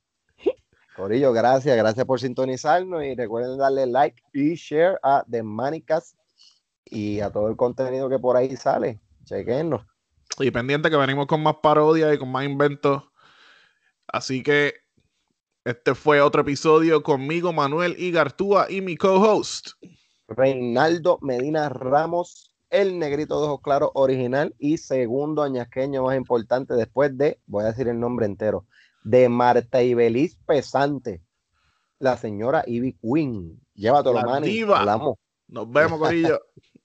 Corillo, gracias, gracias por sintonizarnos y recuerden darle like y share a The Manicas y a todo el contenido que por ahí sale. Chequennos. Y pendiente que venimos con más parodias y con más inventos. Así que este fue otro episodio conmigo, Manuel Igartúa y mi co-host. Reinaldo Medina Ramos, el negrito de ojos claros original y segundo añasqueño más importante después de, voy a decir el nombre entero, de Marta Ibeliz Pesante, la señora Ivy Queen. Llévatelo, La Manny. diva. Hablamos. Nos vemos, Corillo.